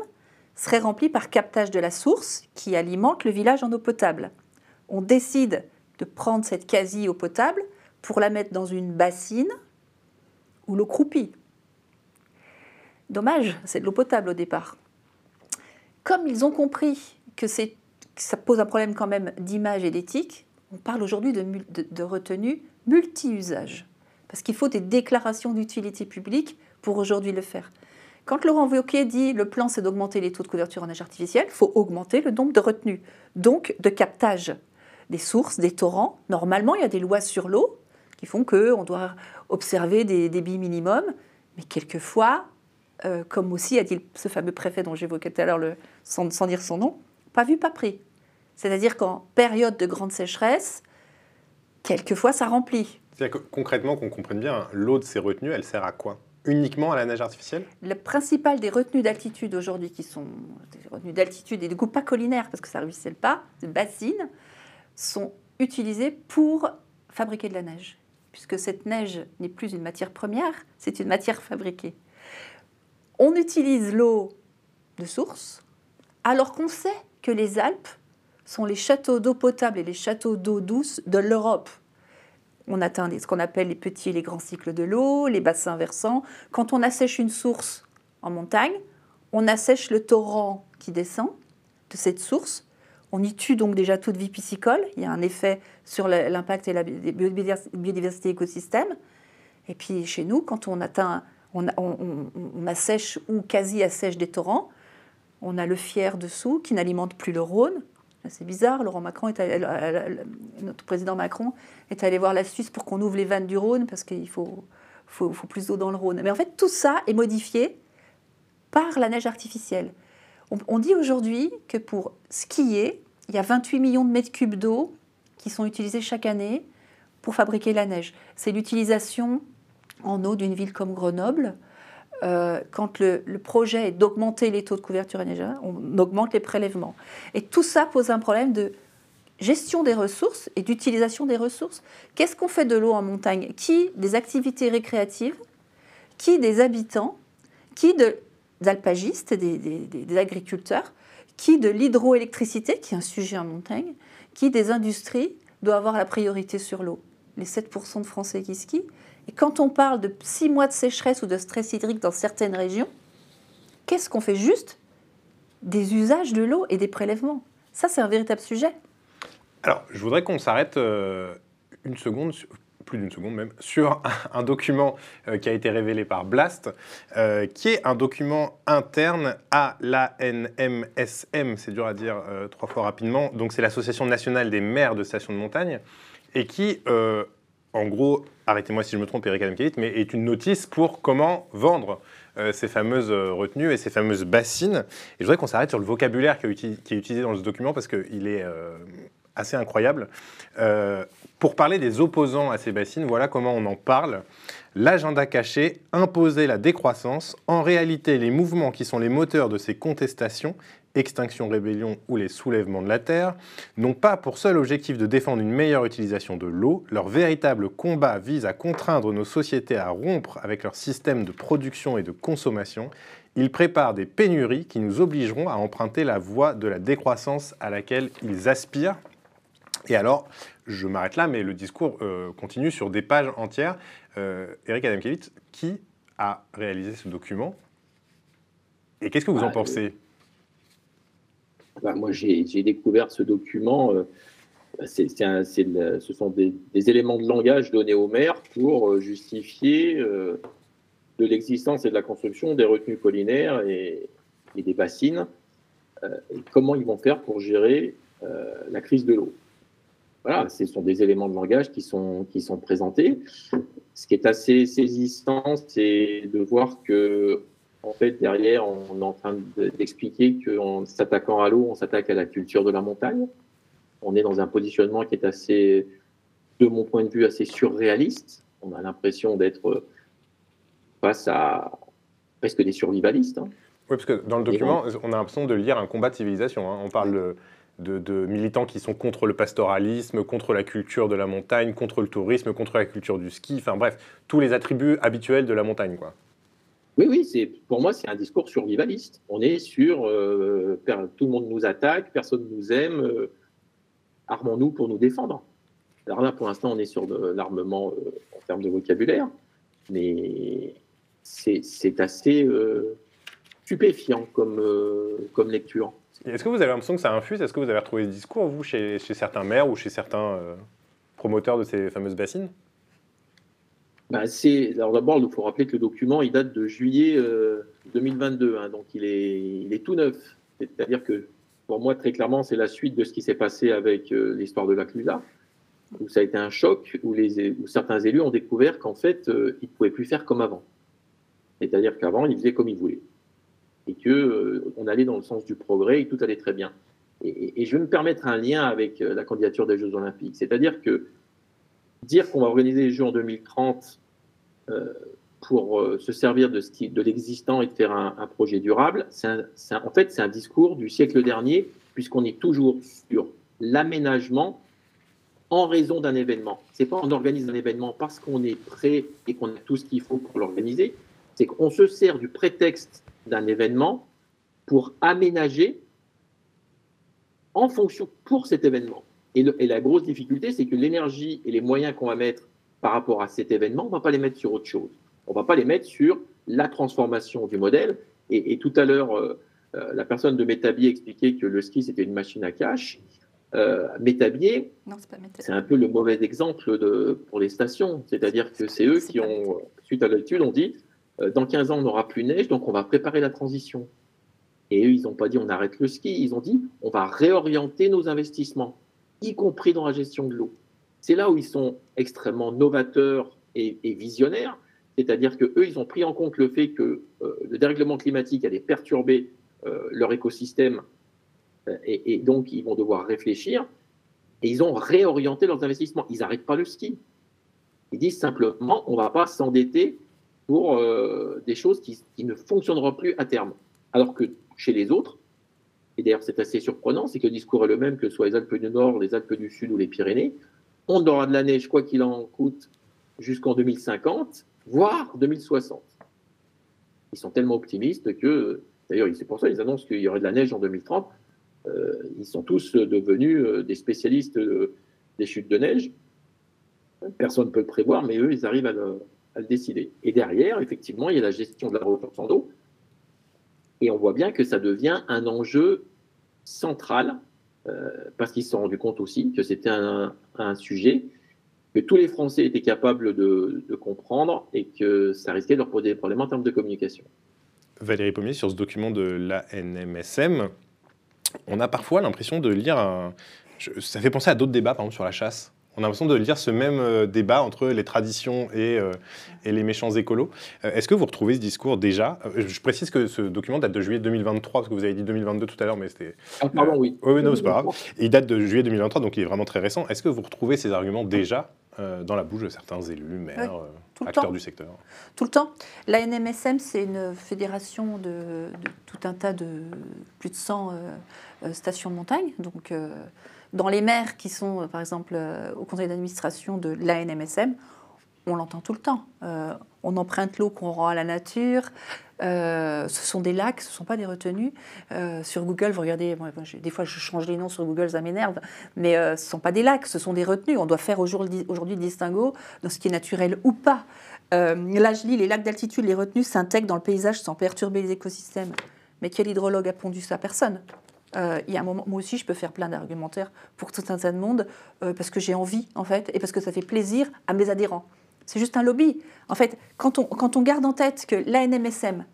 serait remplie par captage de la source qui alimente le village en eau potable. On décide de prendre cette quasi eau potable pour la mettre dans une bassine où l'eau croupit. Dommage, c'est de l'eau potable au départ comme ils ont compris que, ça pose un problème quand même d'image et d'éthique, on parle aujourd'hui de, retenue multi-usage. Parce qu'il faut des déclarations d'utilité publique pour aujourd'hui le faire. Quand Laurent Wauquiez dit le plan c'est d'augmenter les taux de couverture en neige artificielle, il faut augmenter le nombre de retenues, donc de captage des sources, des torrents. Normalement, il y a des lois sur l'eau qui font qu'on doit observer des débits minimums, mais quelquefois, euh, comme aussi a dit ce fameux préfet dont j'évoquais tout à l'heure, sans, dire son nom, pas vu, pas pris. C'est-à-dire qu'en période de grande sécheresse, quelquefois ça remplit. C'est-à-dire que concrètement, qu'on comprenne bien, l'eau de ces retenues, elle sert à quoi? Uniquement à la neige artificielle? Le principal des retenues d'altitude aujourd'hui, qui sont des retenues d'altitude et du coup pas collinaires, parce que ça ne ruisselle pas, des bassines, sont utilisées pour fabriquer de la neige. Puisque cette neige n'est plus une matière première, c'est une matière fabriquée on utilise l'eau de source alors qu'on sait que les Alpes sont les châteaux d'eau potable et les châteaux d'eau douce de l'Europe. On atteint ce qu'on appelle les petits et les grands cycles de l'eau, les bassins versants. Quand on assèche une source en montagne, on assèche le torrent qui descend de cette source. On y tue donc déjà toute vie piscicole. Il y a un effet sur l'impact et la biodiversité écosystème. Et puis chez nous, quand on atteint on, assèche ou quasi assèche des torrents. On a le Fier dessous qui n'alimente plus le Rhône. C'est bizarre, Laurent Macron notre président Macron est allé voir la Suisse pour qu'on ouvre les vannes du Rhône parce qu'il faut, plus d'eau dans le Rhône. Mais en fait, tout ça est modifié par la neige artificielle. On dit aujourd'hui que pour skier, il y a 28 millions de mètres cubes d'eau qui sont utilisés chaque année pour fabriquer la neige. C'est l'utilisation en eau d'une ville comme Grenoble, euh, quand le, projet est d'augmenter les taux de couverture neigeur, on augmente les prélèvements. Et tout ça pose un problème de gestion des ressources et d'utilisation des ressources. Qu'est-ce qu'on fait de l'eau en montagne? Qui des activités récréatives? Qui des habitants? Qui des alpagistes, des, des agriculteurs? Qui de l'hydroélectricité, qui est un sujet en montagne? Qui des industries? Doit avoir la priorité sur l'eau. Les 7% de Français qui skient. Et quand on parle de 6 mois de sécheresse ou de stress hydrique dans certaines régions, qu'est-ce qu'on fait juste Des usages de l'eau et des prélèvements? Ça, c'est un véritable sujet. Alors, je voudrais qu'on s'arrête euh, une seconde, plus d'une seconde même, sur un, document euh, qui a été révélé par Blast, euh, qui est un document interne à l'ANMSM, c'est dur à dire trois fois rapidement, donc c'est l'Association nationale des maires de stations de montagne, et qui, en gros, arrêtez-moi si je me trompe, Eric Adamkiewicz, mais est une notice pour comment vendre ces fameuses retenues et ces fameuses bassines. Et je voudrais qu'on s'arrête sur le vocabulaire qui est utilisé dans ce document parce qu'il est assez incroyable. Euh, pour parler des opposants à ces bassines, voilà comment on en parle. L'agenda caché, imposer la décroissance. En réalité, les mouvements qui sont les moteurs de ces contestations, extinction, rébellion ou les soulèvements de la Terre, n'ont pas pour seul objectif de défendre une meilleure utilisation de l'eau. Leur véritable combat vise à contraindre nos sociétés à rompre avec leur système de production et de consommation. Ils préparent des pénuries qui nous obligeront à emprunter la voie de la décroissance à laquelle ils aspirent. Et alors, je m'arrête là, mais le discours euh, continue sur des pages entières. Euh, Eric Adamkiewicz, qui a réalisé ce document? Et qu'est-ce que vous en ah, pensez? Moi, j'ai découvert ce document. Euh, ce sont des, éléments de langage donnés aux maires pour euh, justifier de l'existence et de la construction des retenues collinaires et, et des bassines. et comment ils vont faire pour gérer la crise de l'eau voilà, ce sont des éléments de langage qui sont, qui sont présentés. Ce qui est assez saisissant, c'est de voir que, en fait, derrière, on est en train d'expliquer qu'en s'attaquant à l'eau, on s'attaque à la culture de la montagne. On est dans un positionnement qui est assez, de mon point de vue, assez surréaliste. On a l'impression d'être face à presque des survivalistes. Hein. Oui, parce que dans le document, on a l'impression de lire un combat de civilisation. Hein. On parle de de, militants qui sont contre le pastoralisme, contre la culture de la montagne, contre le tourisme, contre la culture du ski, enfin bref, tous les attributs habituels de la montagne. Quoi. Oui, oui, pour moi, c'est un discours survivaliste. On est sur euh, tout le monde nous attaque, personne nous aime, euh, armons-nous pour nous défendre. Alors là, pour l'instant, on est sur de l'armement euh, en termes de vocabulaire, mais c'est, assez stupéfiant comme, comme lecture. Est-ce que vous avez l'impression que ça infuse? Est-ce que vous avez retrouvé ce discours, vous, chez, certains maires ou chez certains promoteurs de ces fameuses bassines? Bah, Alors d'abord, il faut rappeler que le document, il date de juillet 2022, euh, hein, donc il est, il est tout neuf. C'est-à-dire que, pour moi, très clairement, c'est la suite de ce qui s'est passé avec euh, l'histoire de la Clusa, où ça a été un choc, où, les, où certains élus ont découvert qu'en fait, ils ne pouvaient plus faire comme avant. C'est-à-dire qu'avant, ils faisaient comme ils voulaient et que euh, on allait dans le sens du progrès et tout allait très bien. Et, je vais me permettre un lien avec euh, la candidature des Jeux Olympiques. C'est-à-dire que dire qu'on va organiser les Jeux en 2030 euh, pour se servir de, ce de l'existant et de faire un, projet durable, en fait, c'est un discours du siècle dernier, puisqu'on est toujours sur l'aménagement en raison d'un événement. C'est pas on organise un événement parce qu'on est prêt et qu'on a tout ce qu'il faut pour l'organiser, c'est qu'on se sert du prétexte d'un événement pour aménager en fonction pour cet événement. Et, la grosse difficulté, c'est que l'énergie et les moyens qu'on va mettre par rapport à cet événement, on ne va pas les mettre sur autre chose. On ne va pas les mettre sur la transformation du modèle. Et, tout à l'heure, euh, euh, la personne de Métabier expliquait que le ski, c'était une machine à cash. Euh, Métabier, c'est un peu le mauvais exemple de, pour les stations. C'est-à-dire que c'est eux qui ont, suite à l'étude, ont dit euh, dans 15 ans, on n'aura plus neige, donc on va préparer la transition. Et eux, ils n'ont pas dit on arrête le ski, ils ont dit on va réorienter nos investissements, y compris dans la gestion de l'eau. C'est là où ils sont extrêmement novateurs et, visionnaires, c'est-à-dire qu'eux, ils ont pris en compte le fait que euh, le dérèglement climatique allait perturber euh, leur écosystème, et, et, donc ils vont devoir réfléchir, et ils ont réorienté leurs investissements. Ils n'arrêtent pas le ski. Ils disent simplement on ne va pas s'endetter pour euh, des choses qui, ne fonctionneront plus à terme. Alors que chez les autres, et d'ailleurs c'est assez surprenant, c'est que le discours est le même que soit les Alpes du Nord, les Alpes du Sud ou les Pyrénées. On aura de la neige, quoi qu'il en coûte, jusqu'en 2050, voire 2060. Ils sont tellement optimistes que, d'ailleurs c'est pour ça qu'ils annoncent qu'il y aurait de la neige en 2030. ils sont tous devenus des spécialistes des chutes de neige. Personne ne peut le prévoir, mais eux, ils arrivent à le, décider. Et derrière, effectivement, il y a la gestion de la ressource en eau. Et on voit bien que ça devient un enjeu central, euh, parce qu'ils se sont rendus compte aussi que c'était un, sujet que tous les Français étaient capables de, comprendre et que ça risquait de leur poser des problèmes en termes de communication. Valérie Pommier, sur ce document de l'ANMSM, on a parfois l'impression de lire un... Ça fait penser à d'autres débats, par exemple sur la chasse on a l'impression de lire ce même euh, débat entre les traditions et, euh, et les méchants écolos. Euh, est-ce que vous retrouvez ce discours déjà? Je précise que ce document date de juillet 2023, parce que vous avez dit 2022 tout à l'heure, mais c'était... Ah, pardon, oui. Oui, non, c'est pas grave. Il date de juillet 2023, donc il est vraiment très récent. Est-ce que vous retrouvez ces arguments déjà dans la bouche de certains élus, maires, acteurs du secteur? Tout le temps. La NMSM, c'est une fédération de, tout un tas de plus de 100 stations de montagne, donc dans les maires qui sont, euh, par exemple, euh, au conseil d'administration de l'ANMSM, on l'entend tout le temps. Euh, on emprunte l'eau qu'on rend à la nature. ce sont des lacs, ce ne sont pas des retenues. sur Google, vous regardez, des fois je change les noms sur Google, ça m'énerve, mais ce ne sont pas des lacs, ce sont des retenues. On doit faire aujourd'hui le distinguo dans ce qui est naturel ou pas. là, je lis, les lacs d'altitude, les retenues s'intègrent dans le paysage sans perturber les écosystèmes. Mais quel hydrologue a pondu ça? Personne. Euh, y a un moment, moi aussi, je peux faire plein d'argumentaires pour tout un tas de monde euh, parce que j'ai envie, en fait, et parce que ça fait plaisir à mes adhérents. C'est juste un lobby. En fait, quand on, quand on garde en tête que l'ANMSM,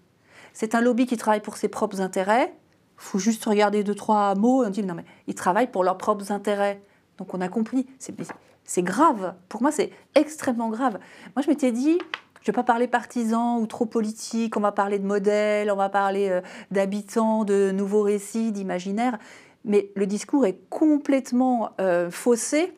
c'est un lobby qui travaille pour ses propres intérêts, il faut juste regarder deux, trois mots et on dit non, mais ils travaillent pour leurs propres intérêts. Donc on a compris. C'est grave. Pour moi, c'est extrêmement grave. Moi, je m'étais dit, je ne vais pas parler partisan ou trop politique, on va parler de modèles, on va parler euh, d'habitants, de nouveaux récits, d'imaginaires, mais le discours est complètement euh, faussé.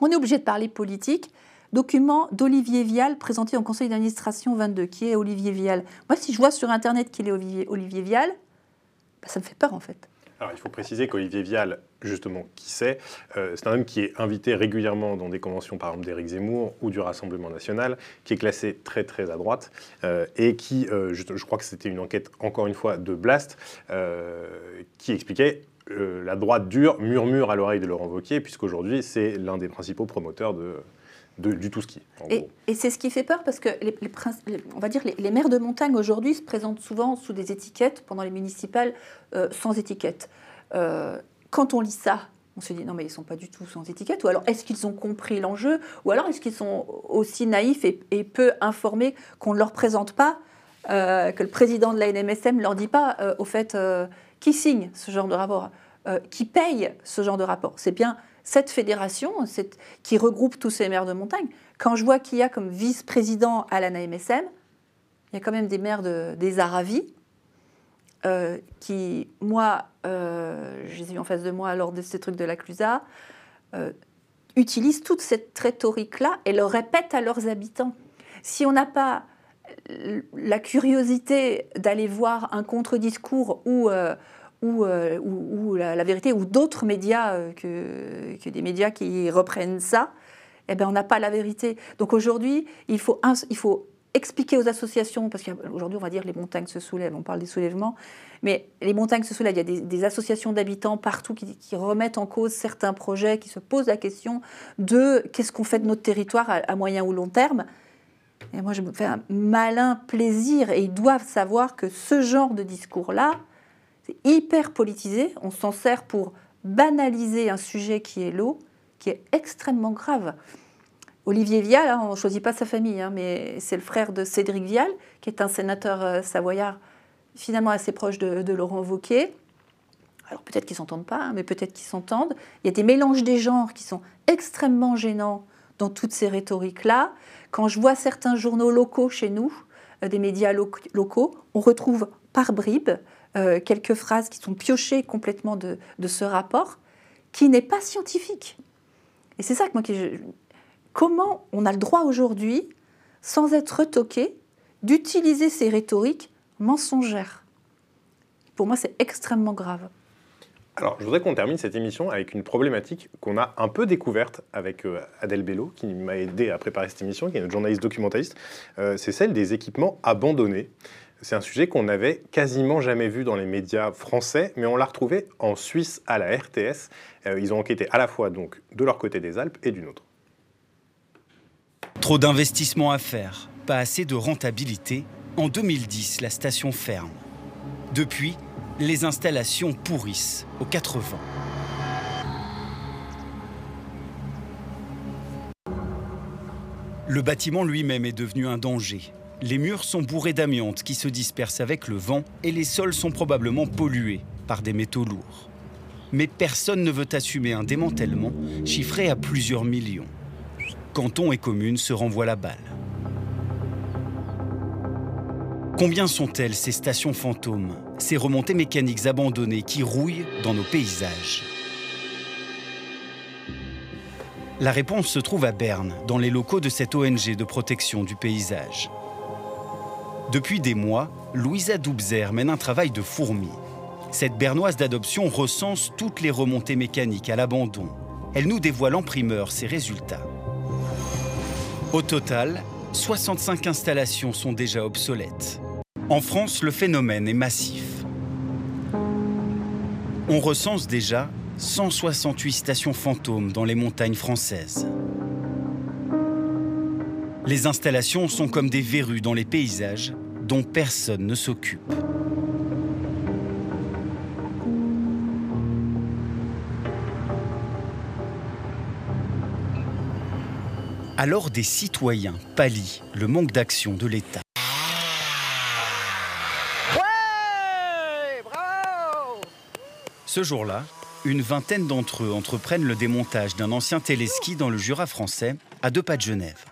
On est obligé de parler politique. Document d'Olivier Vial présenté en conseil d'administration 22. Qui est Olivier Vial? Moi, si je vois sur Internet qu'il est Olivier, Olivier Vial, bah, ça me fait peur en fait. Alors, il faut préciser qu'Olivier Vial, justement, qui c'est euh, C'est un homme qui est invité régulièrement dans des conventions, par exemple d'Éric Zemmour ou du Rassemblement national, qui est classé très très à droite euh, et qui, euh, je, je, crois que c'était une enquête, encore une fois, de Blast, qui expliquait la droite dure murmure à l'oreille de Laurent Wauquiez, puisqu'aujourd'hui, c'est l'un des principaux promoteurs de, du tout ski. Et, et c'est ce qui fait peur parce que les, on va dire les, maires de montagne aujourd'hui se présentent souvent sous des étiquettes pendant les municipales sans étiquette quand on lit ça, on se dit non mais ils sont pas du tout sans étiquette, ou alors est-ce qu'ils ont compris l'enjeu, ou alors est-ce qu'ils sont aussi naïfs et, peu informés qu'on ne leur présente pas, euh, que le président de la NMSM ne leur dit pas euh, au fait euh, qui signe ce genre de rapport, qui paye ce genre de rapport? C'est bien cette fédération qui regroupe tous ces maires de montagne. Quand je vois qu'il y a comme vice-président à la NMSM, il y a quand même des maires de, des Aravis, euh, qui, moi, euh, je les ai en face de moi lors de ces trucs de la Clusa, euh, utilisent toute cette rhétorique-là et le répètent à leurs habitants. Si on n'a pas la curiosité d'aller voir un contre-discours ou, ou, ou, la, vérité, ou d'autres médias que, que, des médias qui reprennent ça, eh ben, on n'a pas la vérité. Donc aujourd'hui, il faut, il faut expliquer aux associations, parce qu'aujourd'hui on va dire les montagnes se soulèvent, on parle des soulèvements, mais les montagnes se soulèvent, il y a des, associations d'habitants partout qui, remettent en cause certains projets, qui se posent la question de qu'est-ce qu'on fait de notre territoire à, moyen ou long terme. Et moi je me fais un malin plaisir, et ils doivent savoir que ce genre de discours-là, hyper politisé, on s'en sert pour banaliser un sujet qui est l'eau, qui est extrêmement grave. Olivier Vial, hein, on ne choisit pas sa famille, hein, mais c'est le frère de Cédric Vial, qui est un sénateur euh, savoyard finalement assez proche de, Laurent Wauquiez. Alors peut-être qu'ils s'entendent pas, hein, mais peut-être qu'ils s'entendent. Il y a des mélanges des genres qui sont extrêmement gênants dans toutes ces rhétoriques-là. Quand je vois certains journaux locaux chez nous, euh, des médias locaux, on retrouve par bribes euh, quelques phrases qui sont piochées complètement de, de ce rapport, qui n'est pas scientifique. Et c'est ça que moi comment on a le droit aujourd'hui, sans être retoqué, d'utiliser ces rhétoriques mensongères? Pour moi, c'est extrêmement grave. Alors, je voudrais qu'on termine cette émission avec une problématique qu'on a un peu découverte avec euh, Adèle Bello, qui m'a aidé à préparer cette émission, qui est notre journaliste documentaliste. Euh, c'est celle des équipements abandonnés. C'est un sujet qu'on n'avait quasiment jamais vu dans les médias français, mais on l'a retrouvé en Suisse à la RTS. Euh, ils ont enquêté à la fois donc de leur côté des Alpes et du nôtre. Trop d'investissements à faire, pas assez de rentabilité. En 2010, la station ferme. Depuis, les installations pourrissent aux quatre vents. Le bâtiment lui-même est devenu un danger. Les murs sont bourrés d'amiante qui se dispersent avec le vent et les sols sont probablement pollués par des métaux lourds. Mais personne ne veut assumer un démantèlement chiffré à plusieurs millions. Canton et communes se renvoient la balle. Combien sont-elles ces stations fantômes, ces remontées mécaniques abandonnées qui rouillent dans nos paysages? La réponse se trouve à Berne, dans les locaux de cette ONG de protection du paysage. Depuis des mois, Louisa Doubzer mène un travail de fourmi. Cette bernoise d'adoption recense toutes les remontées mécaniques à l'abandon. Elle nous dévoile en primeur ses résultats. Au total, 65 installations sont déjà obsolètes. En France, le phénomène est massif. On recense déjà 168 stations fantômes dans les montagnes françaises. Les installations sont comme des verrues dans les paysages dont personne ne s'occupe. Alors des citoyens pallient le manque d'action de l'État. Ce jour-là, une vingtaine d'entre eux entreprennent le démontage d'un ancien téléski dans le Jura français, à deux pas de Genève.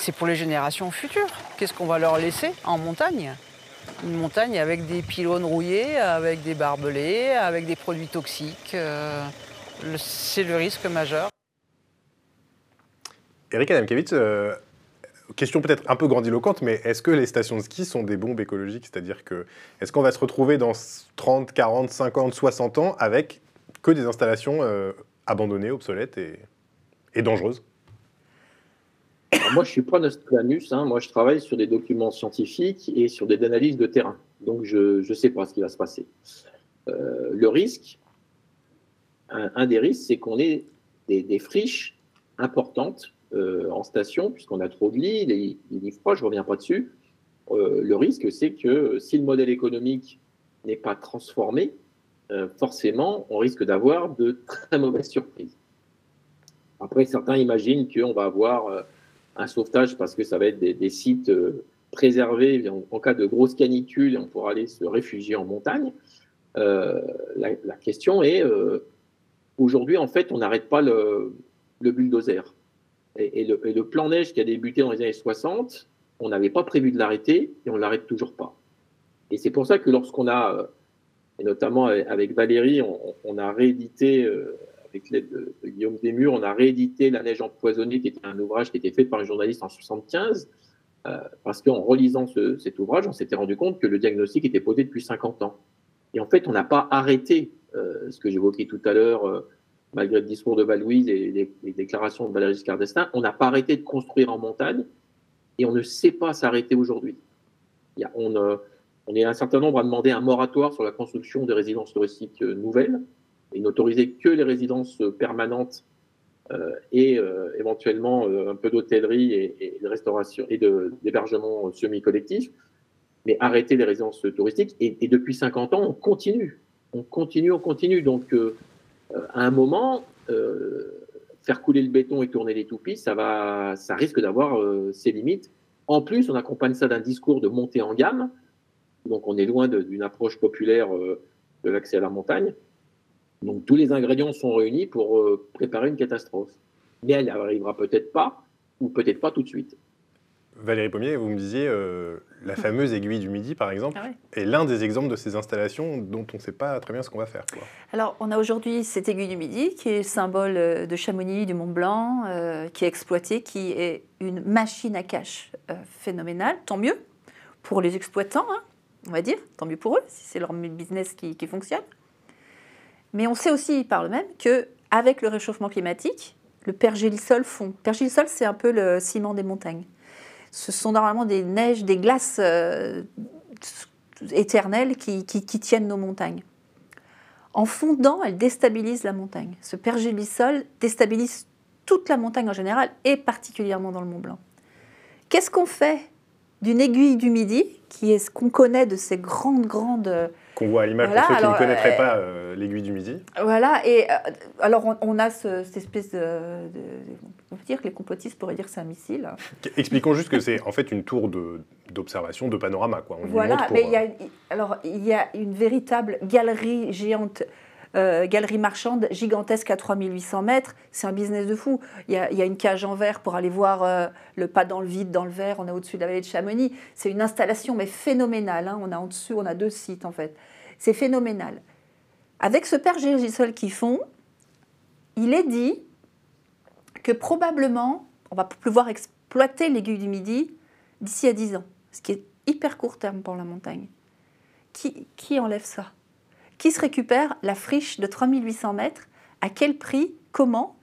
C'est pour les générations futures. Qu'est-ce qu'on va leur laisser en montagne? Une montagne avec des pylônes rouillés, avec des barbelés, avec des produits toxiques. Euh, c'est le risque majeur. Eric Adamkiewicz, euh, question peut-être un peu grandiloquente, mais est-ce que les stations de ski sont des bombes écologiques? C'est-à-dire que est-ce qu'on va se retrouver dans 30, 40, 50, 60 ans avec que des installations euh, abandonnées, obsolètes et dangereuses? Moi, je suis pas Nostradamus. Hein. Moi, je travaille sur des documents scientifiques et sur des analyses de terrain. Donc, je ne sais pas ce qui va se passer. Euh, le risque, un, des risques, c'est qu'on ait des, friches importantes euh, en station, puisqu'on a trop de lits, les, lits froids, je ne reviens pas dessus. Euh, le risque, c'est que si le modèle économique n'est pas transformé, forcément, on risque d'avoir de très mauvaises surprises. Après, certains imaginent qu'on va avoir un sauvetage parce que ça va être des, sites euh, préservés en, cas de grosse canicule et on pourra aller se réfugier en montagne. Euh, la, question est, euh, aujourd'hui, en fait, on n'arrête pas le, bulldozer. Et, le, plan neige qui a débuté dans les années 60, on n'avait pas prévu de l'arrêter et on ne l'arrête toujours pas. Et c'est pour ça que lorsqu'on a, et notamment avec Valérie, on, a réédité avec l'aide de, Guillaume Desmurs, on a réédité La neige empoisonnée, qui était un ouvrage qui était fait par un journaliste en 75, euh, parce qu'en relisant cet ouvrage, on s'était rendu compte que le diagnostic était posé depuis 50 ans. Et en fait, on n'a pas arrêté euh, ce que j'évoquais tout à l'heure, euh, malgré le discours de Valouise et les, déclarations de Valéry Giscard d'Estaing, on n'a pas arrêté de construire en montagne et on ne sait pas s'arrêter aujourd'hui. On, on est un certain nombre à demander un moratoire sur la construction de résidences touristiques nouvelles et n'autoriser que les résidences permanentes euh, et euh, éventuellement euh, un peu d'hôtellerie et, de restauration et d'hébergement semi-collectif, mais arrêter les résidences touristiques. Et, depuis 50 ans, on continue. On continue, on continue. Donc, à un moment, faire couler le béton et tourner les toupies, ça, va, ça risque d'avoir ses limites. En plus, on accompagne ça d'un discours de montée en gamme. Donc, on est loin d'une approche populaire de l'accès à la montagne. Donc tous les ingrédients sont réunis pour euh, préparer une catastrophe. Mais elle n'arrivera peut-être pas, ou peut-être pas tout de suite. Valérie Pommier, vous me disiez, euh, la fameuse aiguille du Midi, par exemple, ah est l'un des exemples de ces installations dont on ne sait pas très bien ce qu'on va faire. Alors, on a aujourd'hui cette aiguille du Midi, qui est symbole euh, de Chamonix, du Mont Blanc, qui est exploitée, qui est une machine à cash phénoménale, tant mieux pour les exploitants, hein, on va dire, tant mieux pour eux, si c'est leur business qui fonctionne. Mais on sait aussi par le même qu'avec le réchauffement climatique, le pergélisol fond. Pergélisol, c'est un peu le ciment des montagnes. ce sont normalement des neiges, des glaces euh, éternelles qui, tiennent nos montagnes. En fondant, elles déstabilisent la montagne. Ce pergélisol déstabilise toute la montagne en général et particulièrement dans le Mont Blanc. Qu'est-ce qu'on fait d'une aiguille du Midi, qui est ce qu'on connaît de ces grandes, grandes qu'on voit à l'image pour ceux qui ne connaîtraient euh, pas euh, l'aiguille du Midi. Voilà, et euh, alors on, a cette espèce de, On peut dire que les complotistes pourraient dire que c'est un missile. Expliquons juste que c'est en fait une tour d'observation, de, panorama. Quoi. voilà, mais il y, a, alors, il y a une véritable galerie géante galerie marchande gigantesque à 3800 mètres. C'est un business de fou. Il y, a, une cage en verre pour aller voir le pas dans le vide, dans le verre. On est au-dessus de la vallée de Chamonix. C'est une installation mais phénoménale. Hein. On a en dessous, on a deux sites en fait. C'est phénoménal. Avec ce père Gérisol qu'ils font, il est dit que probablement on va pouvoir exploiter l'aiguille du Midi d'ici à 10 ans, ce qui est hyper court terme pour la montagne. Qui, qui enlève ça? Qui se récupère la friche de 3800 mètres À quel prix Comment?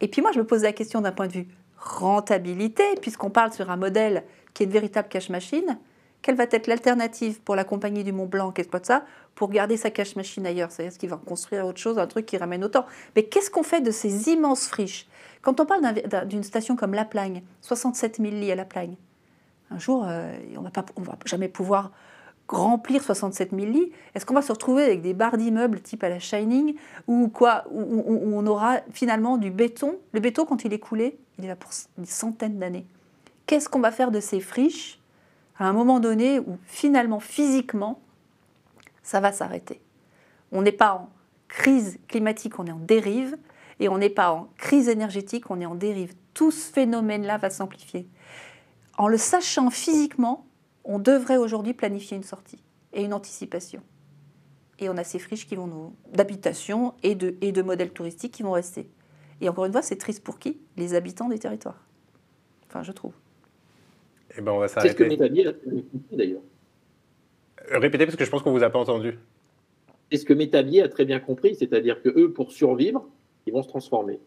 Et puis moi, je me pose la question d'un point de vue rentabilité, puisqu'on parle sur un modèle qui est une véritable cash machine. Quelle va être l'alternative pour la compagnie du Mont Blanc qui exploite ça pour garder sa cache machine ailleurs? C'est-à-dire qu'il va construire autre chose, un truc qui ramène autant. Mais qu'est-ce qu'on fait de ces immenses friches? Quand on parle d'une station comme La Plagne, 67 000 lits à La Plagne, un jour, euh, on ne va jamais pouvoir remplir 67 000 lits. Est-ce qu'on va se retrouver avec des barres d'immeubles type à la Shining ou quoi où, on aura finalement du béton Le béton, quand il est coulé, il est là pour une centaine d'années. Qu'est-ce qu'on va faire de ces friches à un moment donné où finalement, physiquement, ça va s'arrêter? On n'est pas en crise climatique, on est en dérive, et on n'est pas en crise énergétique, on est en dérive. Tout ce phénomène-là va s'amplifier. En le sachant physiquement, on devrait aujourd'hui planifier une sortie et une anticipation. Et on a ces friches qui vont nous d'habitation et de, et de modèles touristiques qui vont rester. Et encore une fois, c'est triste pour qui? Les habitants des territoires. Enfin, je trouve. Eh ben, on va s'arrêter. C'est ce que Métabier a très bien compris d'ailleurs. Euh, répétez parce que je pense qu'on vous a pas entendu. C'est ce que Métabier a très bien compris, c'est-à-dire que eux, pour survivre, ils vont se transformer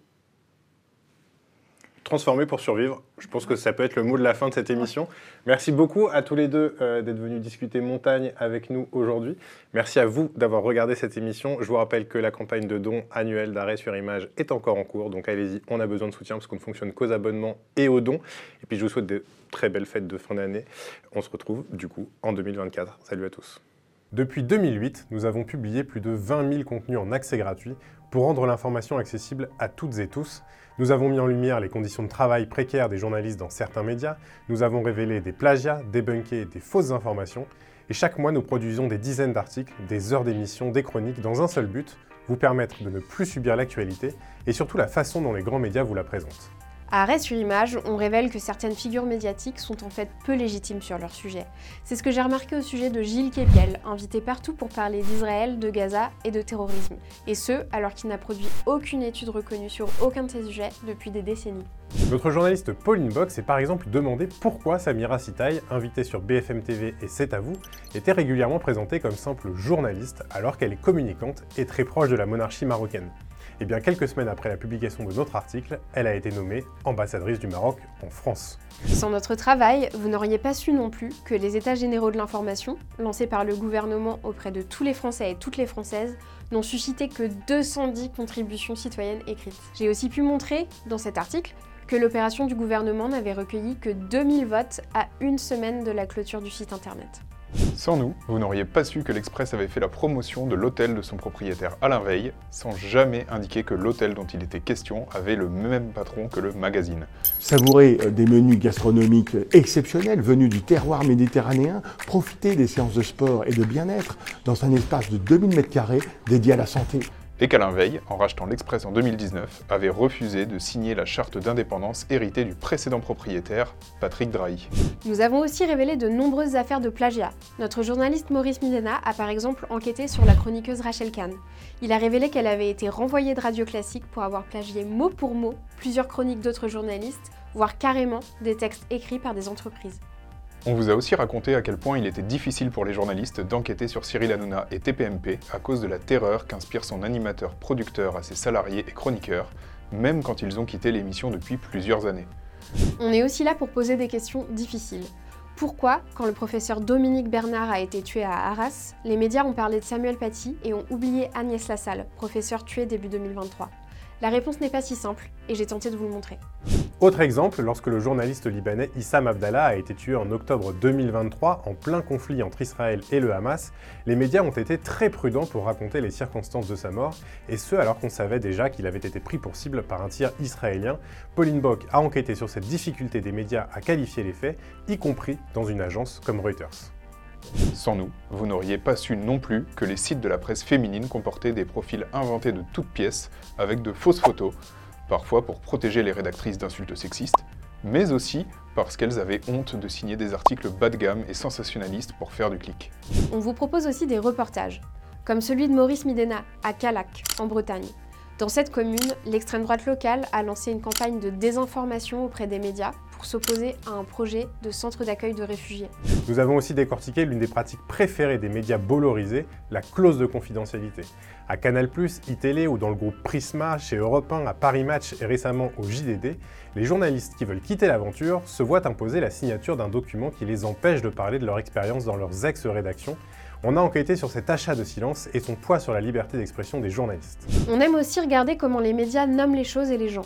transformer pour survivre. Je pense que ça peut être le mot de la fin de cette émission. Merci beaucoup à tous les deux euh, d'être venus discuter montagne avec nous aujourd'hui. Merci à vous d'avoir regardé cette émission. Je vous rappelle que la campagne de dons annuels d'arrêt sur image est encore en cours. Donc allez-y, on a besoin de soutien parce qu'on ne fonctionne qu'aux abonnements et aux dons. Et puis je vous souhaite de très belles fêtes de fin d'année. On se retrouve du coup en 2024. Salut à tous. Depuis 2008, nous avons publié plus de 20 000 contenus en accès gratuit pour rendre l'information accessible à toutes et tous. Nous avons mis en lumière les conditions de travail précaires des journalistes dans certains médias, nous avons révélé des plagiats, débunké des fausses informations, et chaque mois nous produisons des dizaines d'articles, des heures d'émissions, des chroniques dans un seul but, vous permettre de ne plus subir l'actualité et surtout la façon dont les grands médias vous la présentent. À Arrêt sur image, on révèle que certaines figures médiatiques sont en fait peu légitimes sur leur sujet. C'est ce que j'ai remarqué au sujet de Gilles Képiel, invité partout pour parler d'Israël, de Gaza et de terrorisme. Et ce, alors qu'il n'a produit aucune étude reconnue sur aucun de ces sujets depuis des décennies. Notre journaliste Pauline Box s'est par exemple demandé pourquoi Samira Sitaï, invitée sur BFM TV et C'est à vous, était régulièrement présentée comme simple journaliste alors qu'elle est communicante et très proche de la monarchie marocaine. Et eh bien quelques semaines après la publication de notre article, elle a été nommée ambassadrice du Maroc en France. Sans notre travail, vous n'auriez pas su non plus que les États généraux de l'information, lancés par le gouvernement auprès de tous les Français et toutes les Françaises, n'ont suscité que 210 contributions citoyennes écrites. J'ai aussi pu montrer, dans cet article, que l'opération du gouvernement n'avait recueilli que 2000 votes à une semaine de la clôture du site internet. Sans nous, vous n'auriez pas su que l'Express avait fait la promotion de l'hôtel de son propriétaire Alain Veil, sans jamais indiquer que l'hôtel dont il était question avait le même patron que le magazine. Savourer euh, des menus gastronomiques exceptionnels venus du terroir méditerranéen, profiter des séances de sport et de bien-être dans un espace de 2000 m2 dédié à la santé et qu'Alain Veil, en rachetant l'Express en 2019, avait refusé de signer la charte d'indépendance héritée du précédent propriétaire, Patrick Drahi. Nous avons aussi révélé de nombreuses affaires de plagiat. Notre journaliste Maurice Milena a par exemple enquêté sur la chroniqueuse Rachel Kahn. Il a révélé qu'elle avait été renvoyée de Radio Classique pour avoir plagié mot pour mot plusieurs chroniques d'autres journalistes, voire carrément des textes écrits par des entreprises. On vous a aussi raconté à quel point il était difficile pour les journalistes d'enquêter sur Cyril Hanouna et TPMP à cause de la terreur qu'inspire son animateur producteur à ses salariés et chroniqueurs, même quand ils ont quitté l'émission depuis plusieurs années. On est aussi là pour poser des questions difficiles. Pourquoi, quand le professeur Dominique Bernard a été tué à Arras, les médias ont parlé de Samuel Paty et ont oublié Agnès Lassalle, professeur tué début 2023 La réponse n'est pas si simple, et j'ai tenté de vous le montrer. Autre exemple, lorsque le journaliste libanais Issam Abdallah a été tué en octobre 2023 en plein conflit entre Israël et le Hamas, les médias ont été très prudents pour raconter les circonstances de sa mort, et ce alors qu'on savait déjà qu'il avait été pris pour cible par un tir israélien. Pauline Bock a enquêté sur cette difficulté des médias à qualifier les faits, y compris dans une agence comme Reuters. Sans nous, vous n'auriez pas su non plus que les sites de la presse féminine comportaient des profils inventés de toutes pièces, avec de fausses photos, parfois pour protéger les rédactrices d'insultes sexistes, mais aussi parce qu'elles avaient honte de signer des articles bas de gamme et sensationnalistes pour faire du clic. On vous propose aussi des reportages, comme celui de Maurice Midena à Calac, en Bretagne. Dans cette commune, l'extrême droite locale a lancé une campagne de désinformation auprès des médias pour s'opposer à un projet de centre d'accueil de réfugiés. Nous avons aussi décortiqué l'une des pratiques préférées des médias bollorisés, la clause de confidentialité. À Canal+, iTélé ou dans le groupe Prisma, chez Europe 1, à Paris Match et récemment au JDD, les journalistes qui veulent quitter l'aventure se voient imposer la signature d'un document qui les empêche de parler de leur expérience dans leurs ex-rédactions. On a enquêté sur cet achat de silence et son poids sur la liberté d'expression des journalistes. On aime aussi regarder comment les médias nomment les choses et les gens.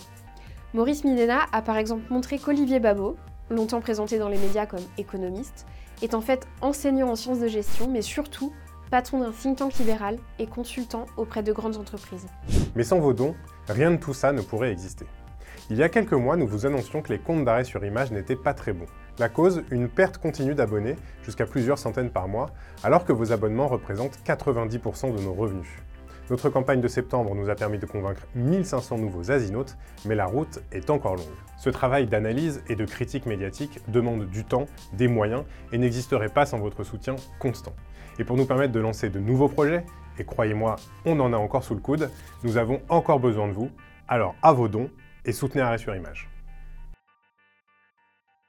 Maurice Midena a par exemple montré qu'Olivier Babot, longtemps présenté dans les médias comme économiste, est en fait enseignant en sciences de gestion, mais surtout patron d'un think tank libéral et consultant auprès de grandes entreprises. Mais sans vos dons, rien de tout ça ne pourrait exister. Il y a quelques mois, nous vous annoncions que les comptes d'arrêt sur image n'étaient pas très bons. La cause, une perte continue d'abonnés, jusqu'à plusieurs centaines par mois, alors que vos abonnements représentent 90% de nos revenus. Notre campagne de septembre nous a permis de convaincre 1500 nouveaux asinautes, mais la route est encore longue. Ce travail d'analyse et de critique médiatique demande du temps, des moyens, et n'existerait pas sans votre soutien constant. Et pour nous permettre de lancer de nouveaux projets, et croyez-moi, on en a encore sous le coude, nous avons encore besoin de vous, alors à vos dons et soutenez Arrêt sur Image.